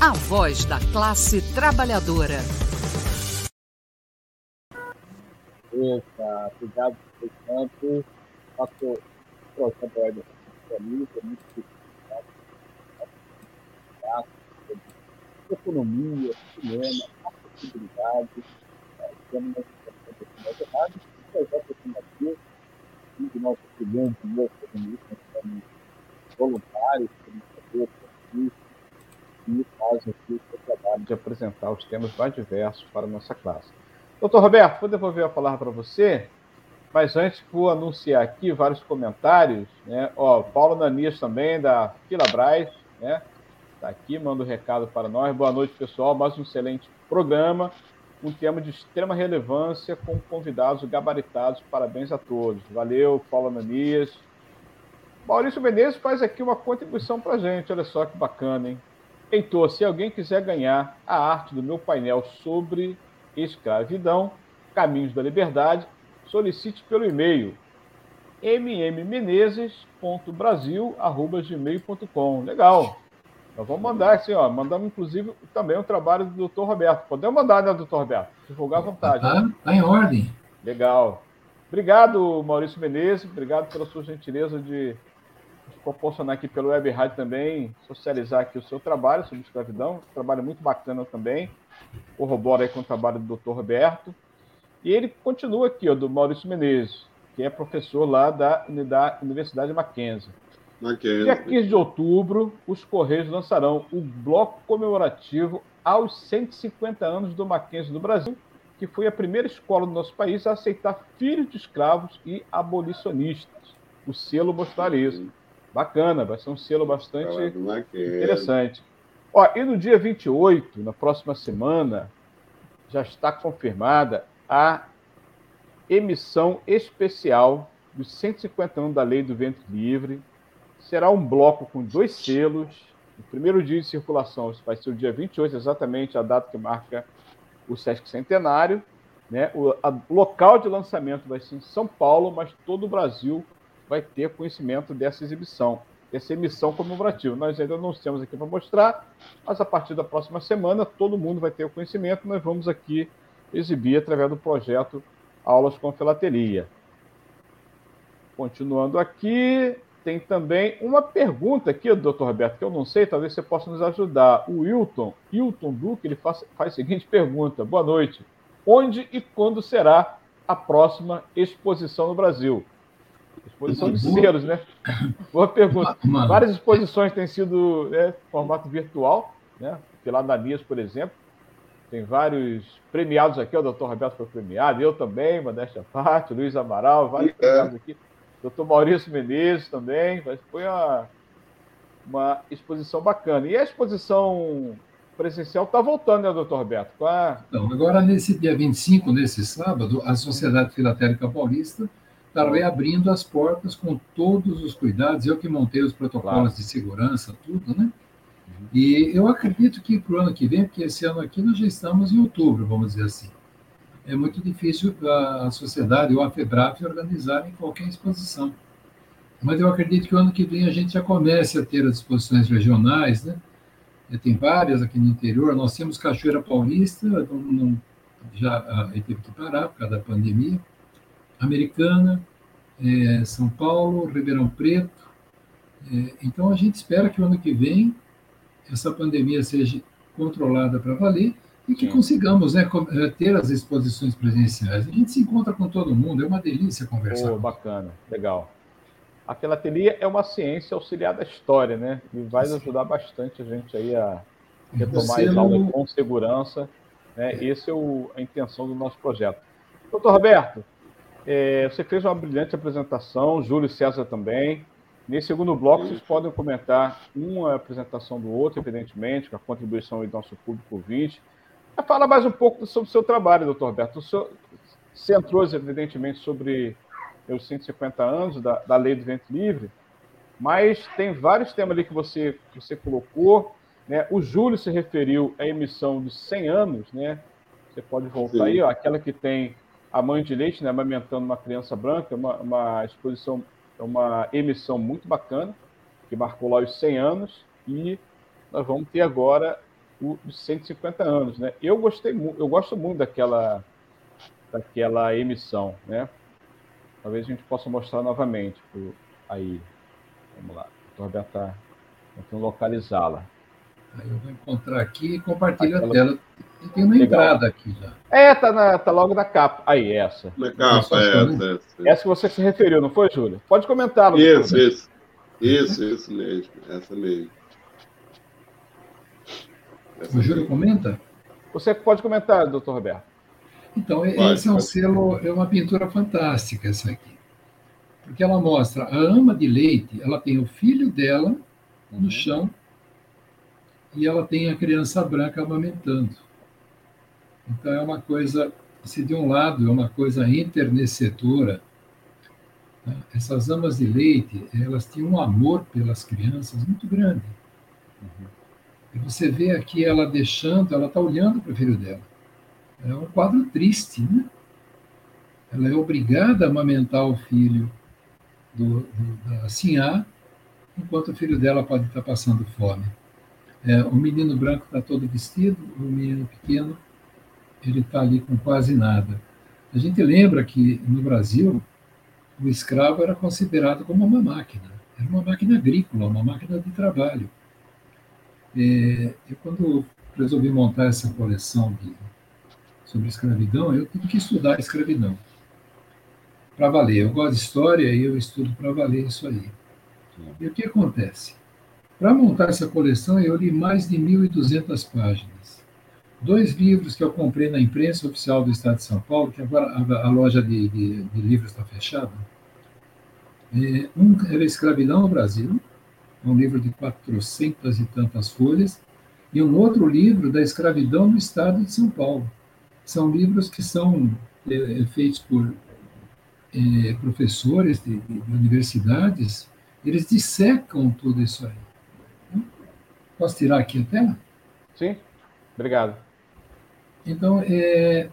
a voz da classe trabalhadora. Eita, obrigado por tanto. Nosso projeto é muito economia, cinema, acessibilidade, temos uma rádio, projeto afirmativo, um de nossos clientes, meus comunistas, voluntários, comunicadores, e fazem aqui o seu trabalho de apresentar os temas mais diversos para a nossa classe. Doutor Roberto, vou devolver a palavra para você, mas antes vou anunciar aqui vários comentários. Né? Ó, Paulo Nanias também, da Filabras, né? Está aqui, manda um recado para nós. Boa noite, pessoal. Mais um excelente programa. Um tema de extrema relevância com convidados gabaritados. Parabéns a todos. Valeu, Paulo Nanias. Maurício Menezes faz aqui uma contribuição para a gente. Olha só que bacana, hein? Heitor, se alguém quiser ganhar a arte do meu painel sobre escravidão, Caminhos da Liberdade, solicite pelo e-mail mmmenezes.brasil.gmail.com. Legal. Nós vamos mandar assim, ó. Mandamos, inclusive, também o trabalho do Dr. Roberto. Podemos mandar, né, doutor Roberto? Divulgar à vontade. Está né? tá em ordem. Legal. Obrigado, Maurício Menezes. Obrigado pela sua gentileza de proporcionar aqui pelo Web Rádio também, socializar aqui o seu trabalho sobre escravidão, um trabalho muito bacana também, corrobora aí com o trabalho do Dr. Roberto. E ele continua aqui, ó, do Maurício Menezes, que é professor lá da, da Universidade Mackenzie. Mackenzie. Dia 15 de outubro, os Correios lançarão o bloco comemorativo aos 150 anos do Mackenzie do Brasil, que foi a primeira escola do nosso país a aceitar filhos de escravos e abolicionistas. O selo mostraria isso. Bacana, vai ser um selo bastante interessante. Ó, e no dia 28, na próxima semana, já está confirmada a emissão especial dos 150 anos da Lei do Ventre Livre. Será um bloco com dois selos. O primeiro dia de circulação vai ser o dia 28, exatamente a data que marca o Sesc Centenário. Né? O local de lançamento vai ser em São Paulo, mas todo o Brasil vai ter conhecimento dessa exibição, dessa emissão comemorativa. Nós ainda não temos aqui para mostrar, mas a partir da próxima semana todo mundo vai ter o conhecimento. Nós vamos aqui exibir através do projeto Aulas com Filatelia. Continuando aqui, tem também uma pergunta aqui do Dr. Roberto, que eu não sei, talvez você possa nos ajudar. O Wilton, Wilton Duque, ele faz, faz a seguinte pergunta: Boa noite. Onde e quando será a próxima exposição no Brasil? Exposição de selos, né? Boa pergunta. Várias exposições têm sido né, formato virtual, né? Lá da Nias, por exemplo, tem vários premiados aqui, o doutor Roberto foi premiado, eu também, modéstia à parte, Luiz Amaral, vários é. premiados aqui. Doutor Maurício Menezes também, foi uma, uma exposição bacana. E a exposição presencial está voltando, né, doutor Roberto? A... Então, agora, nesse dia 25, nesse sábado, a Sociedade Filatélica Paulista está reabrindo as portas com todos os cuidados. Eu que montei os protocolos claro. de segurança, tudo, né? Uhum. E eu acredito que para o ano que vem, porque esse ano aqui nós já estamos em outubro, vamos dizer assim, é muito difícil a sociedade ou a FEBRAF organizarem qualquer exposição. Mas eu acredito que o ano que vem a gente já comece a ter as exposições regionais, né? Tem várias aqui no interior. Nós temos Cachoeira Paulista, não, não, já ah, teve que parar por causa da pandemia. Americana, é, São Paulo, Ribeirão Preto, É, então, a gente espera que o ano que vem essa pandemia seja controlada para valer e que Sim. consigamos né, é, ter as exposições presenciais. A gente se encontra com todo mundo, é uma delícia conversar. Oh, bacana, legal. A filatelia é uma ciência auxiliar da história, né? E vai Sim. ajudar bastante a gente aí a retomar as aulas com segurança. Né? É. Essa é o, a intenção do nosso projeto. Doutor Roberto, é, você fez uma brilhante apresentação, Júlio César também. Nesse segundo bloco, vocês podem comentar uma apresentação do outro, evidentemente, com a contribuição do nosso público ouvinte. Fala mais um pouco sobre o seu trabalho, doutor Roberto. O senhor centrou, evidentemente, sobre os 150 anos da, da Lei do Vento Livre, mas tem vários temas ali que você, que você colocou. Né? O Júlio se referiu à emissão de 100 anos, né? Você pode voltar Sim. aí, ó, aquela que tem a mãe de leite, né, amamentando uma criança branca, uma, uma exposição, uma emissão muito bacana, que marcou lá os 100 anos, e nós vamos ter agora os 150 anos, né? Eu gostei eu gosto muito daquela daquela emissão, né? Talvez a gente possa mostrar novamente por, aí. Vamos lá. O Roberto está tentando localizá-la. Aí eu vou encontrar aqui e compartilho Aquela... a tela. Tem uma Legal. entrada aqui já. É, tá, na, tá logo na capa. Aí, essa. Na capa, é, essa, essa. Essa que você se referiu, não foi, Júlio? Pode comentar. Isso, isso. Isso, isso mesmo. Essa mesmo. Essa o Júlio comenta? Você pode comentar, doutor Roberto. Então, pode, esse é um selo, é uma pintura fantástica essa aqui. Porque ela mostra a ama de leite, ela tem o filho dela no uhum. chão e ela tem a criança branca amamentando. Então é uma coisa, se de um lado é uma coisa enternecedora, né? essas amas de leite, elas tinham um amor pelas crianças muito grande. Uhum. E você vê aqui ela deixando, ela está olhando para o filho dela. É um quadro triste, né? Ela é obrigada a amamentar o filho do, do, da Sinhá, enquanto o filho dela pode estar passando fome. É, o menino branco está todo vestido, o menino pequeno ele está ali com quase nada. A gente lembra que no Brasil o escravo era considerado como uma máquina, era uma máquina agrícola, uma máquina de trabalho. É, eu quando resolvi montar essa coleção de, sobre escravidão, eu tive que estudar a escravidão para valer. Eu gosto de história e eu estudo para valer isso aí. E o que acontece? Para montar essa coleção, eu li mais de 1.200 páginas. Dois livros que eu comprei na imprensa oficial do Estado de São Paulo, que agora a, loja de, de, de, livros está fechada. É, um era Escravidão no Brasil, um livro de 400 e tantas folhas, e um outro livro da escravidão no Estado de São Paulo. São livros que são é, é feitos por é, professores de universidades, eles dissecam tudo isso aí. Posso tirar aqui a tela? Sim, obrigado. Então, é,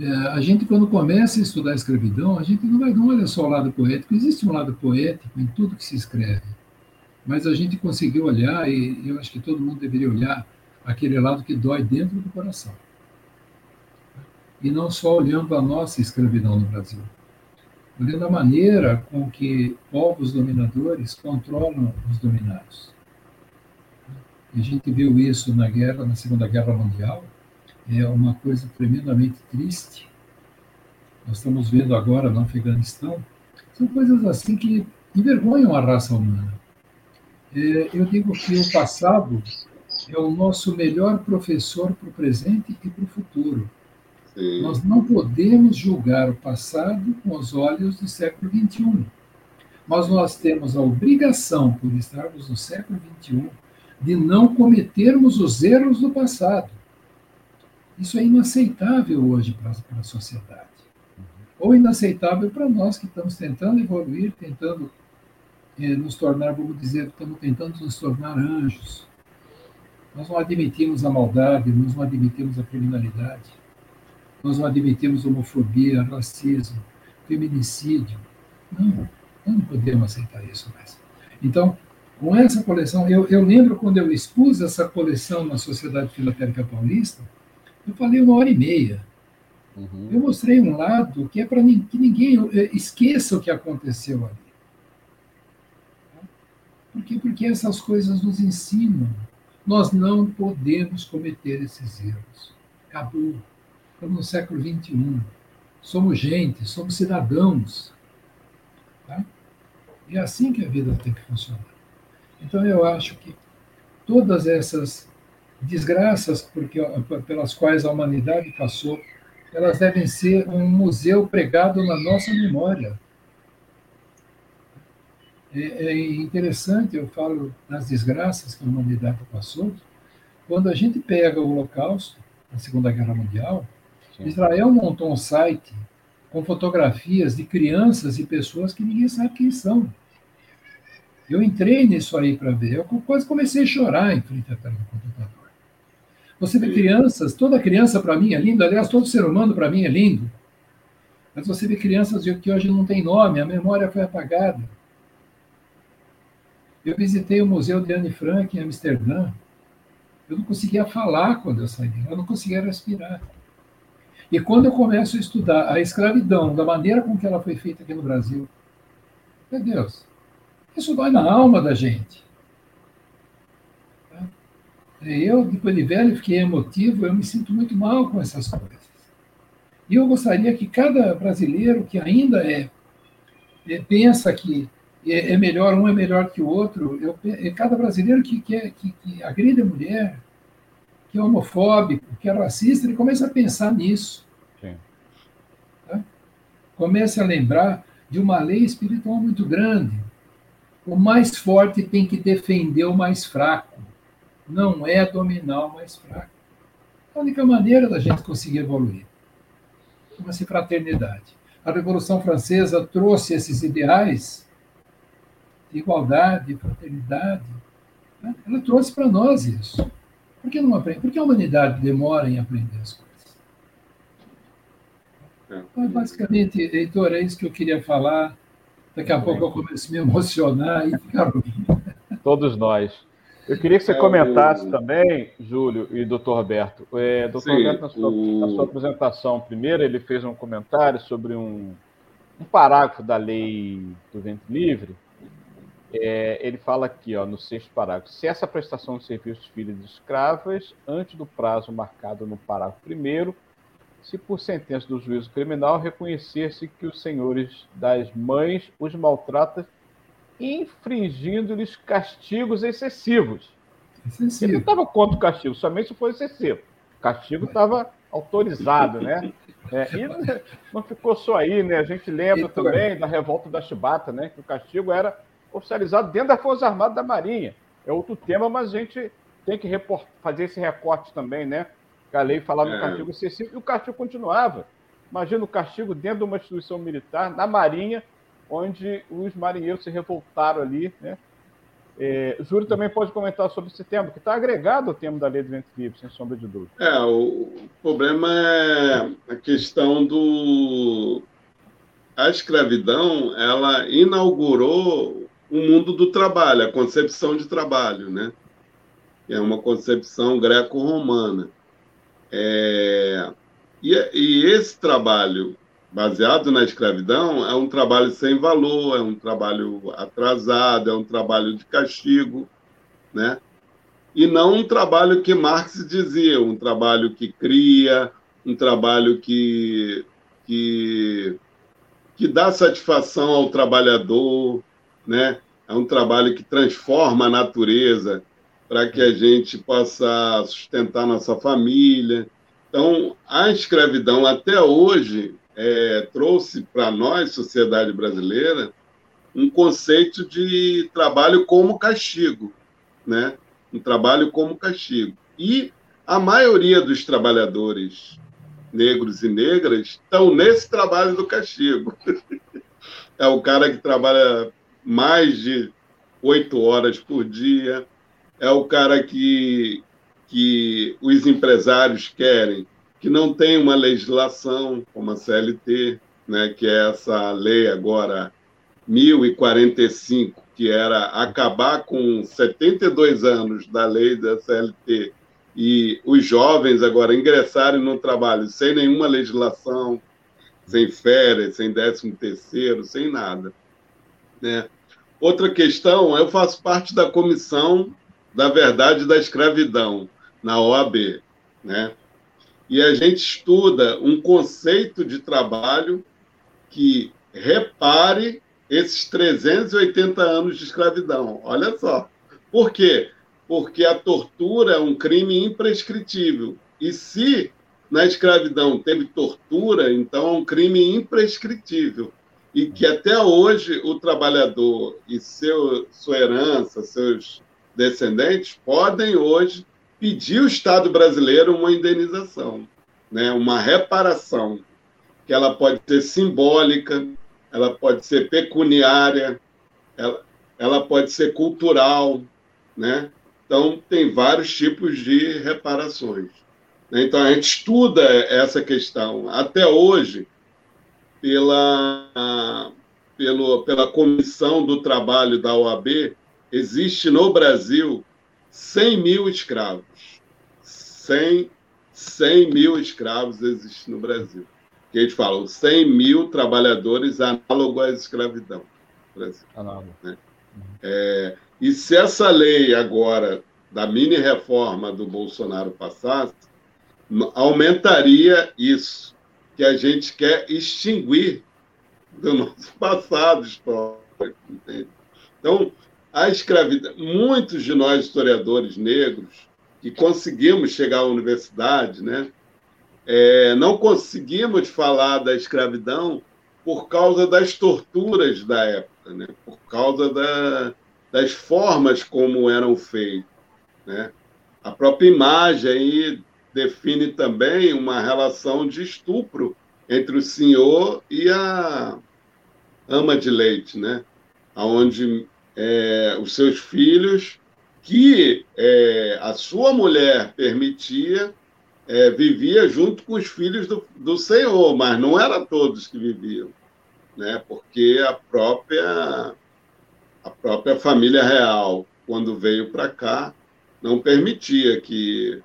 é, a gente, quando começa a estudar a escravidão, a gente não vai não olha só o lado poético, existe um lado poético em tudo que se escreve, mas a gente conseguiu olhar, e eu acho que todo mundo deveria olhar, aquele lado que dói dentro do coração. E não só olhando a nossa escravidão no Brasil, olhando a maneira com que povos dominadores controlam os dominados. A gente viu isso na guerra, na Segunda Guerra Mundial. É uma coisa tremendamente triste. Nós estamos vendo agora no Afeganistão. São coisas assim que envergonham a raça humana. É, eu digo que o passado é o nosso melhor professor para o presente e para o futuro. Sim. Nós não podemos julgar o passado com os olhos do século XXI. Mas nós temos a obrigação, por estarmos no século XXI, de não cometermos os erros do passado. Isso é inaceitável hoje para, a sociedade. Ou inaceitável para nós que estamos tentando evoluir, tentando eh, nos tornar, vamos dizer, estamos tentando nos tornar anjos. Nós não admitimos a maldade, nós não admitimos a criminalidade, nós não admitimos homofobia, racismo, feminicídio. Não, nós não podemos aceitar isso mais. Então, com essa coleção, eu, eu lembro quando eu expus essa coleção na Sociedade Filatélica Paulista, eu falei uma hora e meia. Uhum. Eu mostrei um lado que é para que ninguém esqueça o que aconteceu ali. Por quê? Porque essas coisas nos ensinam. Nós não podemos cometer esses erros. Acabou. Estamos no século XXI. Somos gente, somos cidadãos. Tá? E é assim que a vida tem que funcionar. Então, eu acho que todas essas desgraças porque, pelas quais a humanidade passou, elas devem ser um museu pregado na nossa memória. É, é interessante, eu falo das desgraças que a humanidade passou, quando a gente pega o Holocausto, a Segunda Guerra Mundial, Sim. Israel montou um site com fotografias de crianças e pessoas que ninguém sabe quem são. Eu entrei nisso aí para ver. Eu quase comecei a chorar em frente à tela do computador. Você vê crianças, toda criança para mim é linda, aliás, todo ser humano para mim é lindo. Mas você vê crianças que hoje não têm nome, a memória foi apagada. Eu visitei o Museu de Anne Frank em Amsterdã. Eu não conseguia falar quando eu saí, eu não conseguia respirar. E quando eu começo a estudar a escravidão, da maneira com que ela foi feita aqui no Brasil, meu Deus, isso dói na alma da gente. Eu, depois de velho, fiquei emotivo, eu me sinto muito mal com essas coisas. E eu gostaria que cada brasileiro que ainda é, é pensa que é, é, melhor, um é melhor que o outro, eu, é cada brasileiro que, que, que, que agride a mulher, que é homofóbico, que é racista, ele começa a pensar nisso. Tá? Comece a lembrar de uma lei espiritual muito grande, o mais forte tem que defender o mais fraco. Não é dominar o mais fraco. A única maneira da gente conseguir evoluir. Chama-se fraternidade. A Revolução Francesa trouxe esses ideais de igualdade, de fraternidade. Né? Ela trouxe para nós isso. Por que não aprende? Por que a humanidade demora em aprender as coisas? Então, basicamente, Heitor, é isso que eu queria falar. Daqui a pouco eu começo a me emocionar e ficar ruim. Todos nós. Eu queria que você é, comentasse o... também, Júlio e doutor Roberto. É, doutor Roberto, na sua, o... na sua, apresentação primeiro, ele fez um comentário sobre um, um parágrafo da lei do ventre livre. É, ele fala aqui, ó, no sexto parágrafo, se essa prestação de serviços de filhas escravas, antes do prazo marcado no parágrafo primeiro, se por sentença do juízo criminal reconhecer-se que os senhores das mães os maltratam, infringindo-lhes castigos excessivos. Excessivo. Ele não estava contra o castigo, somente se for excessivo. O castigo estava autorizado, né? É, e não ficou só aí, né? A gente lembra também da revolta da Chibata, né? Que o castigo era oficializado dentro das Forças Armadas da Marinha. É outro tema, mas a gente tem que fazer esse recorte também, né? A lei falava é. no castigo excessivo e o castigo continuava. Imagina o castigo dentro de uma instituição militar, na Marinha, onde os marinheiros se revoltaram ali. Né? É, Júlio também pode comentar sobre esse tema, que está agregado ao tema da lei do ventre livre, sem sombra de dúvida. É, o problema é a questão do. A escravidão, ela inaugurou o mundo do trabalho, a concepção de trabalho, né? É uma concepção greco-romana. É, e, e esse trabalho baseado na escravidão é um trabalho sem valor, é um trabalho atrasado, é um trabalho de castigo, né? E não um trabalho que Marx dizia, um trabalho que cria, um trabalho que, que, que dá satisfação ao trabalhador, né? É um trabalho que transforma a natureza, para que a gente possa sustentar nossa família. Então, a escravidão até hoje é, trouxe para nós, sociedade brasileira, um conceito de trabalho como castigo, né? Um trabalho como castigo. E a maioria dos trabalhadores negros e negras estão nesse trabalho do castigo. é o cara que trabalha mais de oito horas por dia, é o cara que, que os empresários querem, que não tem uma legislação como a CLT, né, que é essa lei agora 1045, que era acabar com 72 anos da lei da CLT e os jovens agora ingressarem no trabalho sem nenhuma legislação, sem férias, sem décimo terceiro, sem nada. Né? outra questão, eu faço parte da comissão da verdade da escravidão na OAB, né? E a gente estuda um conceito de trabalho que repare esses 380 anos de escravidão. Olha só. Por quê? Porque a tortura é um crime imprescritível. E se na escravidão teve tortura, então é um crime imprescritível. E que até hoje o trabalhador e seu, sua herança, seus descendentes, podem hoje pedir ao Estado brasileiro uma indenização, né? uma reparação, que ela pode ser simbólica, ela pode ser pecuniária, ela, ela pode ser cultural, né? Então, tem vários tipos de reparações. Né? Então, a gente estuda essa questão. Até hoje, pela, pelo, pela Comissão do Trabalho da OAB, existe no Brasil 100 mil escravos. 100, 100 mil escravos existem no Brasil. Que a gente fala, 100 mil trabalhadores análogos à escravidão. Brasil, né? É, e se essa lei agora, da mini-reforma do Bolsonaro passasse, aumentaria isso, que a gente quer extinguir do nosso passado histórico. Entende? Então, a escravidão, muitos de nós historiadores negros que conseguimos chegar à universidade, né, é, não conseguimos falar da escravidão por causa das torturas da época, né, por causa da, das formas como eram feitas. Né? A própria imagem aí define também uma relação de estupro entre o senhor e a ama de leite, né? onde é, os seus filhos, que é, a sua mulher permitia, é, vivia junto com os filhos do, do Senhor, mas não era todos que viviam, né? porque a própria, a própria família real, quando veio para cá, não permitia que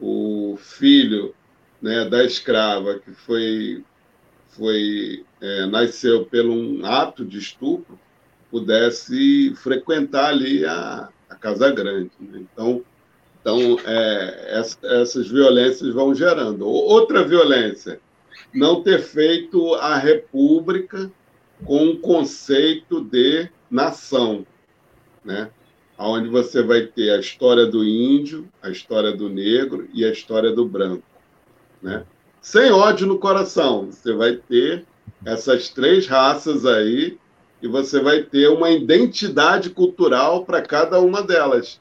o filho né, da escrava que foi, foi é, nasceu pelo um ato de estupro pudesse frequentar ali a, a Casa Grande. Né? Então, então é, essa, essas violências vão gerando. Outra violência, não ter feito a República com um conceito de nação, né? onde você vai ter a história do índio, a história do negro e a história do branco. Né? Sem ódio no coração, você vai ter essas três raças aí e você vai ter uma identidade cultural para cada uma delas.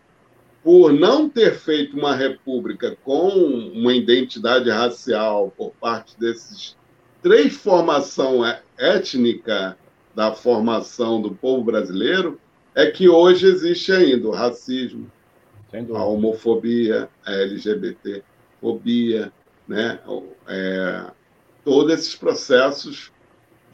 Por não ter feito uma república com uma identidade racial por parte desses três formação étnica da formação do povo brasileiro, é que hoje existe ainda o racismo, a homofobia, a LGBTfobia, né? É, todos esses processos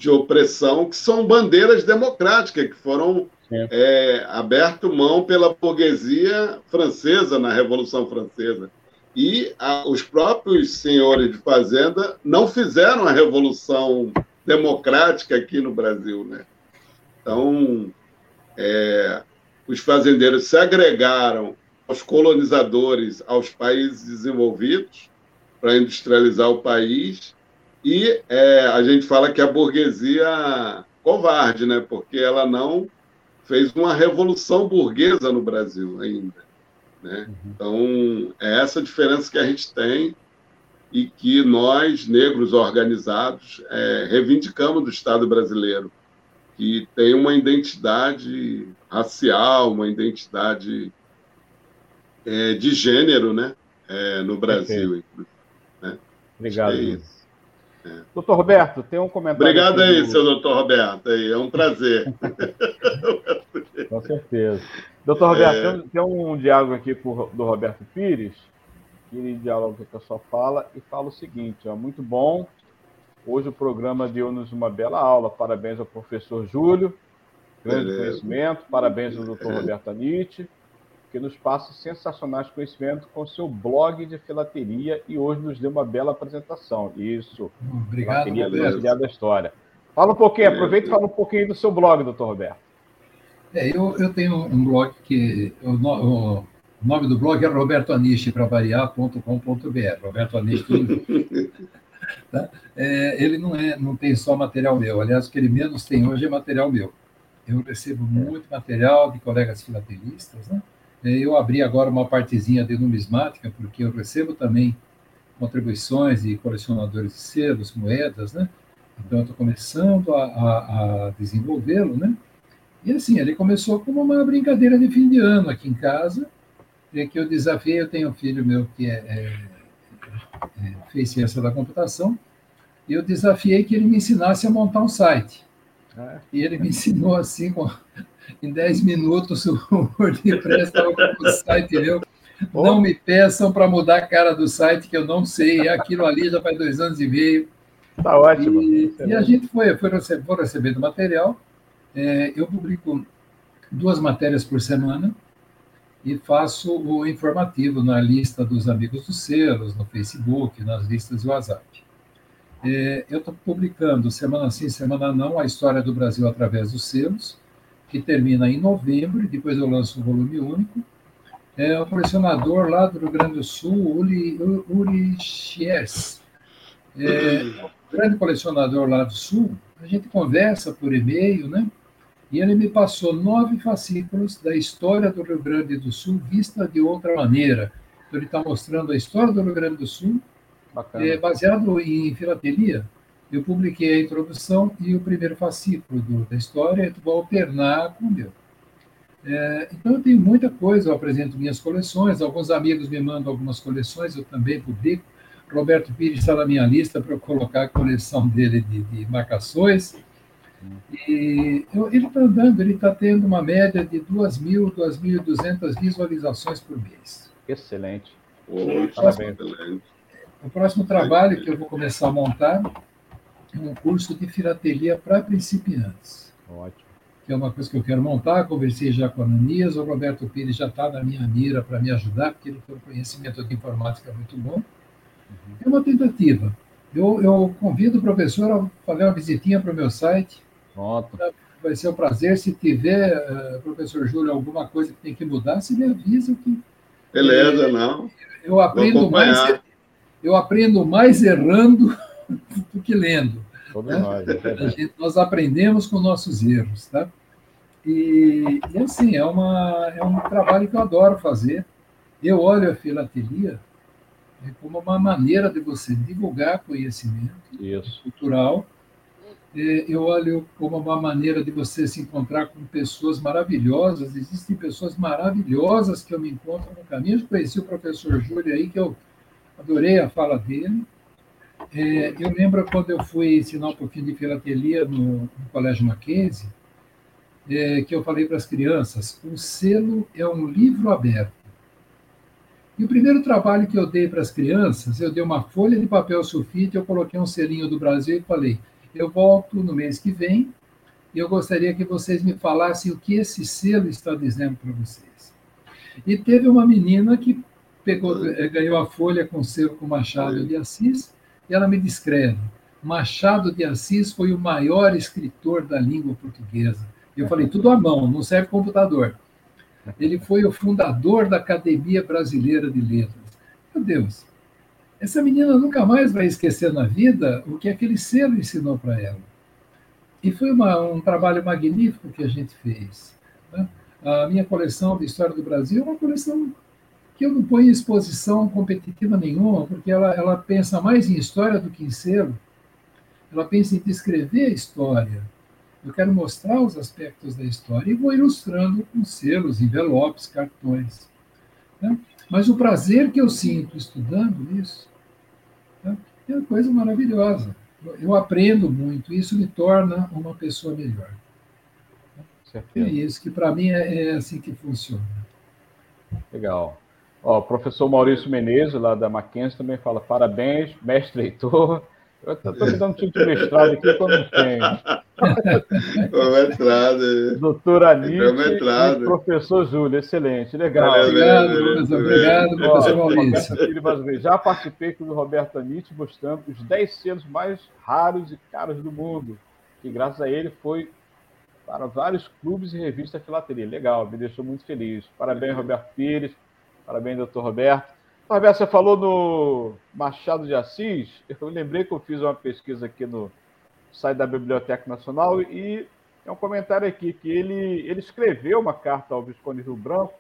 de opressão, que são bandeiras democráticas, que foram é, aberto mão pela burguesia francesa na Revolução Francesa. E a, os próprios senhores de fazenda não fizeram a revolução democrática aqui no Brasil. Né? Então, é, os fazendeiros se agregaram aos colonizadores, aos países desenvolvidos, para industrializar o país e é, a gente fala que a burguesia covarde, né? Porque ela não fez uma revolução burguesa no Brasil ainda. Né? Uhum. Então, é essa diferença que a gente tem e que nós, negros organizados, é, reivindicamos do Estado brasileiro, que tem uma identidade racial, uma identidade é, de gênero né? É, no Brasil. Né? Obrigado, Luiz. É. Doutor Roberto, tem um comentário. Obrigado aí, do... seu doutor Roberto. É um prazer. Com certeza. Doutor Roberto, é... tem, um diálogo aqui do Roberto Pires, que ele dialoga com a sua fala e fala o seguinte: ó, muito bom. Hoje o programa deu-nos uma bela aula. Parabéns ao professor Júlio, grande Beleza. conhecimento. Parabéns ao doutor é. Roberto Anite que nos passa sensacionais conhecimentos com seu blog de filateria e hoje nos deu uma bela apresentação. Isso. Obrigado, filateria da história. Fala um pouquinho, aproveita e fala um pouquinho do seu blog, doutor Roberto. É, eu, eu tenho um blog que. O, o nome do blog é robertoaniche, para variar.com.br. Roberto Aniche, tá? é, ele não, é, não tem só material meu. Aliás, o que ele menos tem hoje é material meu. Eu recebo muito material de colegas filatelistas. Né? É, eu abri agora uma partezinha de numismática, porque eu recebo também contribuições de colecionadores de selos, moedas, né? Então, eu estou começando a, a, a desenvolvê-lo, né? E assim, ele começou como uma brincadeira de fim de ano aqui em casa, é que eu desafiei, eu tenho um filho meu que é, é, é, fez ciência da computação, e eu desafiei que ele me ensinasse a montar um site. É. E ele me ensinou assim, com, em 10 minutos, o WordPress estava com o site meu. Não me peçam para mudar a cara do site, que eu não sei. Aquilo ali já faz dois anos e meio. Está ótimo. E, e, a gente foi, foi, foi recebendo material. É, eu publico duas matérias por semana e faço o informativo na lista dos amigos dos selos, no Facebook, nas listas do WhatsApp. É, eu estou publicando semana sim, semana não, a história do Brasil através dos selos, que termina em novembro, depois eu lanço o volume único. É o colecionador lá do Rio Grande do Sul, Uri, Uri Chies, é, grande colecionador lá do Sul, a gente conversa por e-mail, né? E ele me passou nove fascículos da história do Rio Grande do Sul vista de outra maneira. Então, ele está mostrando a história do Rio Grande do Sul, é, baseado em filatelia. Eu publiquei a introdução e o primeiro fascículo do, da história, eu vou alternar com o meu. É, então, eu tenho muita coisa, eu apresento minhas coleções, alguns amigos me mandam algumas coleções, eu também publico. Roberto Pires está na minha lista para eu colocar a coleção dele de, de marcações. E ele está andando, ele está tendo uma média de 2.000, 2.200 visualizações por mês. Excelente. o, próximo, o próximo trabalho que eu vou começar a montar um curso de filatelia para principiantes. Ótimo. Que é uma coisa que eu quero montar. Conversei já com a Ananias, o Roberto Pires já está na minha mira para me ajudar, porque ele tem um conhecimento de informática muito bom. Uhum. É uma tentativa. Eu, eu convido o professor a fazer uma visitinha para o meu site Pronto. Vai ser um prazer. Se tiver, uh, professor Júlio, alguma coisa que tem que mudar, se me avisa que. Beleza, não. Eu aprendo mais. Eu aprendo mais errando do que lendo. Né? nós. É gente, nós aprendemos com nossos erros, tá? E, e, assim, é, uma, é um trabalho que eu adoro fazer. Eu olho a filatelia como uma maneira de você divulgar conhecimento Isso. cultural é, eu olho como uma maneira de você se encontrar com pessoas maravilhosas. Existem pessoas maravilhosas que eu me encontro no caminho. Eu conheci o professor Júlio aí, que eu adorei a fala dele. É, eu lembro quando eu fui ensinar um pouquinho de filatelia no, no Colégio Mackenzie, é, que eu falei para as crianças: o selo é um livro aberto. E o primeiro trabalho que eu dei para as crianças, eu dei uma folha de papel sulfite, eu coloquei um selinho do Brasil e falei: eu volto no mês que vem e eu gostaria que vocês me falassem o que esse selo está dizendo para vocês. E teve uma menina que pegou, eh, ganhou a folha com selo com Machado de Assis ela me descreve: Machado de Assis foi o maior escritor da língua portuguesa. Eu falei, tudo à mão, não serve computador. Ele foi o fundador da Academia Brasileira de Letras. Meu Deus, essa menina nunca mais vai esquecer na vida o que aquele selo ensinou para ela. E foi uma, um trabalho magnífico que a gente fez. Né? A minha coleção de História do Brasil é uma coleção que eu não ponho em exposição competitiva nenhuma, porque ela, ela pensa mais em história do que em selo. Ela pensa em descrever a história. Eu quero mostrar os aspectos da história e vou ilustrando com selos, envelopes, cartões. Né? Mas o prazer que eu sinto estudando isso é uma coisa maravilhosa. Eu aprendo muito, isso me torna uma pessoa melhor. É isso que para mim é, é, assim que funciona. Legal. Ó, o professor Maurício Menezes, lá da Mackenzie, também fala: parabéns, mestre Heitor. Eu estou me dando título de mestrado aqui eu não tenho. mestrado. Doutor Anitta e professor Júlio, excelente, legal. Obrigado, professor. Obrigado, professor Maurício. Já participei com o Roberto Anitta mostrando os 10 selos mais raros e caros do mundo, que graças a ele foi para vários clubes e revistas filatelia. Legal, me deixou muito feliz. Parabéns, Roberto Pires. Parabéns, doutor Roberto. Roberto, você falou no Machado de Assis. Eu lembrei que eu fiz uma pesquisa aqui no site da Biblioteca Nacional e é um comentário aqui que ele, ele escreveu uma carta ao Visconde Rio Branco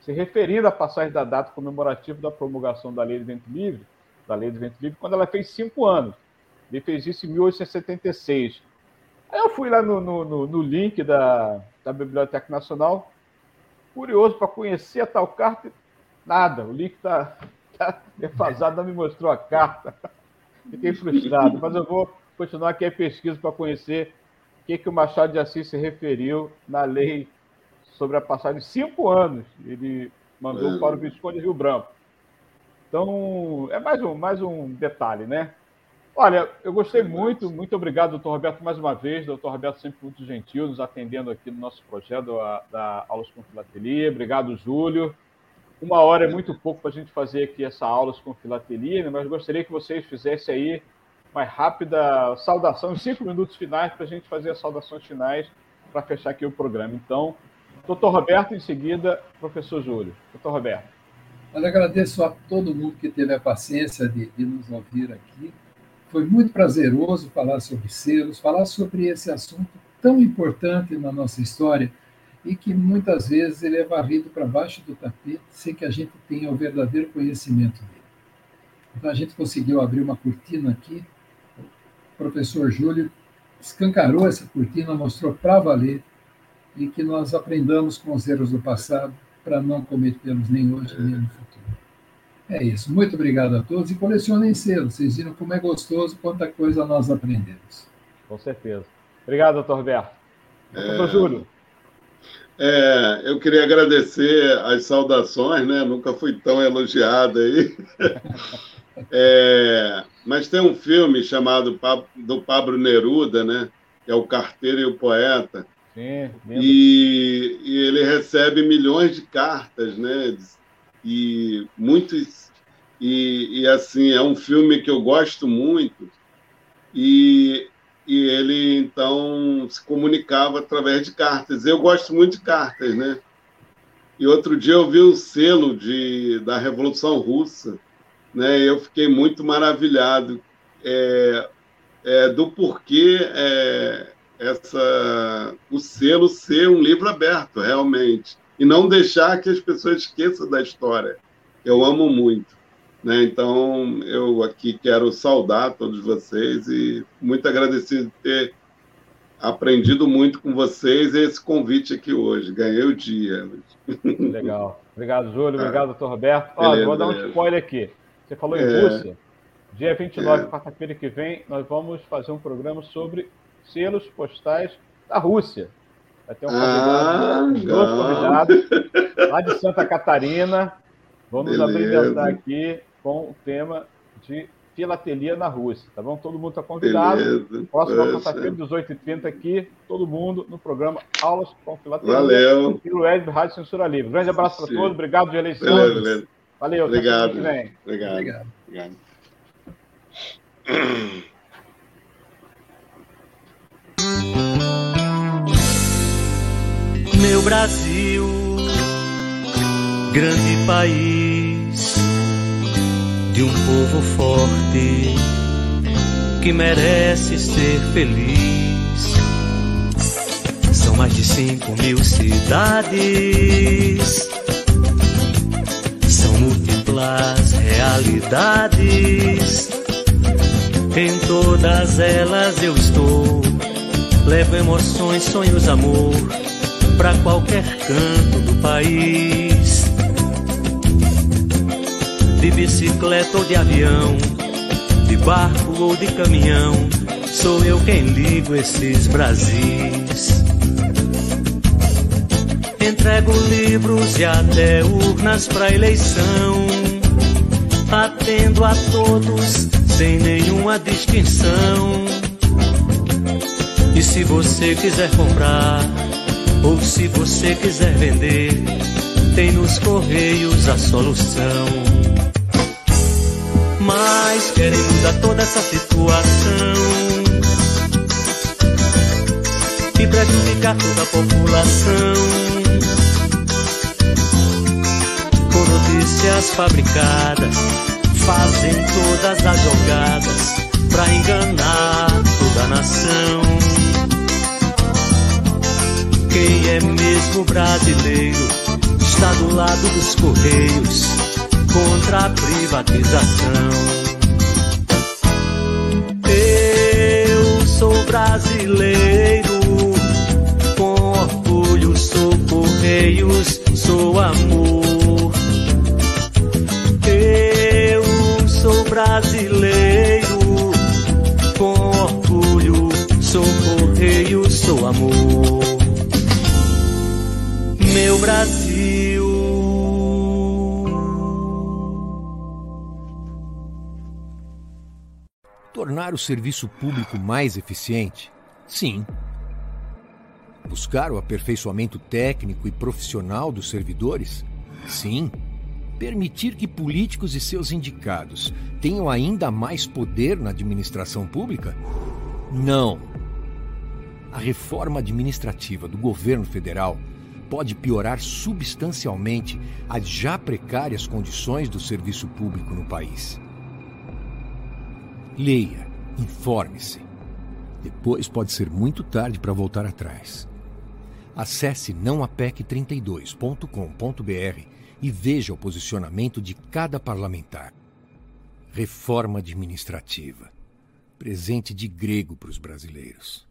se referindo à passagem da data comemorativa da promulgação da Lei de Vento Livre, da Lei de Vento Livre, quando ela fez cinco anos. Ele fez isso em 1876. Aí eu fui lá no, no, no link da, da Biblioteca Nacional, curioso para conhecer a tal carta, nada, o link está tá defasado, não me mostrou a carta. Fiquei frustrado, mas eu vou continuar aqui a pesquisa para conhecer o que, que o Machado de Assis se referiu na lei sobre a passagem de cinco anos. Ele mandou é. para o Visconde Rio Branco. Então, é mais um, mais um detalhe, né? Olha, eu gostei muito, muito obrigado, doutor Roberto, mais uma vez. Doutor Roberto sempre muito gentil, nos atendendo aqui no nosso projeto da, da Aulas com Filatelia. Obrigado, Júlio. Uma hora é muito pouco para a gente fazer aqui essa aulas com filatelia, né? mas gostaria que vocês fizessem aí uma rápida saudação, cinco minutos finais, para a gente fazer as saudações finais para fechar aqui o programa. Então, doutor Roberto, em seguida, professor Júlio. Doutor Roberto. Eu agradeço a todo mundo que teve a paciência de, de nos ouvir aqui. Foi muito prazeroso falar sobre selos, falar sobre esse assunto tão importante na nossa história e que muitas vezes ele é varrido para baixo do tapete sem que a gente tenha o verdadeiro conhecimento dele. Então a gente conseguiu abrir uma cortina aqui, o professor Júlio escancarou essa cortina, mostrou para valer e que nós aprendamos com os erros do passado para não cometê-los nem hoje nem no futuro. É isso. Muito obrigado a todos e colecionem selos. Vocês viram como é gostoso, quanta coisa nós aprendemos. Com certeza. Obrigado, doutor Roberto. Doutor é... Júlio. É, eu queria agradecer as saudações, né? Nunca fui tão elogiado aí. É, mas tem um filme chamado do Pablo Neruda, né? Que é o Carteiro e o Poeta. Sim, e, e, ele recebe milhões de cartas, né? E muitos e, e assim é um filme que eu gosto muito. E e ele então se comunicava através de cartas. Eu gosto muito de cartas, né? E outro dia eu vi o selo de, da Revolução Russa, né? Eu fiquei muito maravilhado é, é, do porquê é, essa, o selo ser um livro aberto, realmente, e não deixar que as pessoas esqueçam da história. Eu amo muito. Né? Então, eu aqui quero saudar todos vocês e muito agradecido de ter aprendido muito com vocês e esse convite aqui hoje. Ganhei o dia. Legal. Obrigado, Júlio. Obrigado, ah, doutor Roberto. Ó, vou dar um spoiler aqui. Você falou em é, Rússia. Dia 29, é. quarta-feira que vem, nós vamos fazer um programa sobre selos postais da Rússia. Vai ter um ah, convidado, ah, dois convidados, lá de Santa Catarina. Vamos Beleza. apresentar aqui com o tema de filatelia na Rússia, tá bom? Todo mundo está convidado. Beleza. Próxima quarta-feira, 18h30 aqui, todo mundo no programa Aulas com Filatelia. Valeu. E o Web Rádio Censura Livre. Grande abraço para todos, obrigado de eleição. Beleza, beleza. Valeu, obrigado. Obrigado. obrigado. obrigado. Meu Brasil, grande país de um povo forte que merece ser feliz. São mais de cinco mil cidades, são múltiplas realidades. Em todas elas eu estou, levo emoções, sonhos, amor para qualquer canto do país de bicicleta ou de avião, de barco ou de caminhão, sou eu quem ligo esses Brasis. Entrego livros e até urnas para eleição, atendo a todos sem nenhuma distinção. E se você quiser comprar, ou se você quiser vender, tem nos correios a solução mas querem mudar toda essa situação. E prejudicar toda a população. Com notícias fabricadas, fazem todas as jogadas pra enganar toda a nação. Quem é mesmo brasileiro está do lado dos correios contra a privatização. Eu sou brasileiro, com orgulho sou correios, sou amor. Eu sou brasileiro, com orgulho sou correios, sou amor. Meu Brasil. Tornar o serviço público mais eficiente? Sim. Buscar o aperfeiçoamento técnico e profissional dos servidores? Sim. Permitir que políticos e seus indicados tenham ainda mais poder na administração pública? Não. A reforma administrativa do governo federal pode piorar substancialmente as já precárias condições do serviço público no país. Leia, informe-se. Depois pode ser muito tarde para voltar atrás. Acesse nãoapec32.com.br e veja o posicionamento de cada parlamentar. Reforma administrativa. Presente de grego para os brasileiros.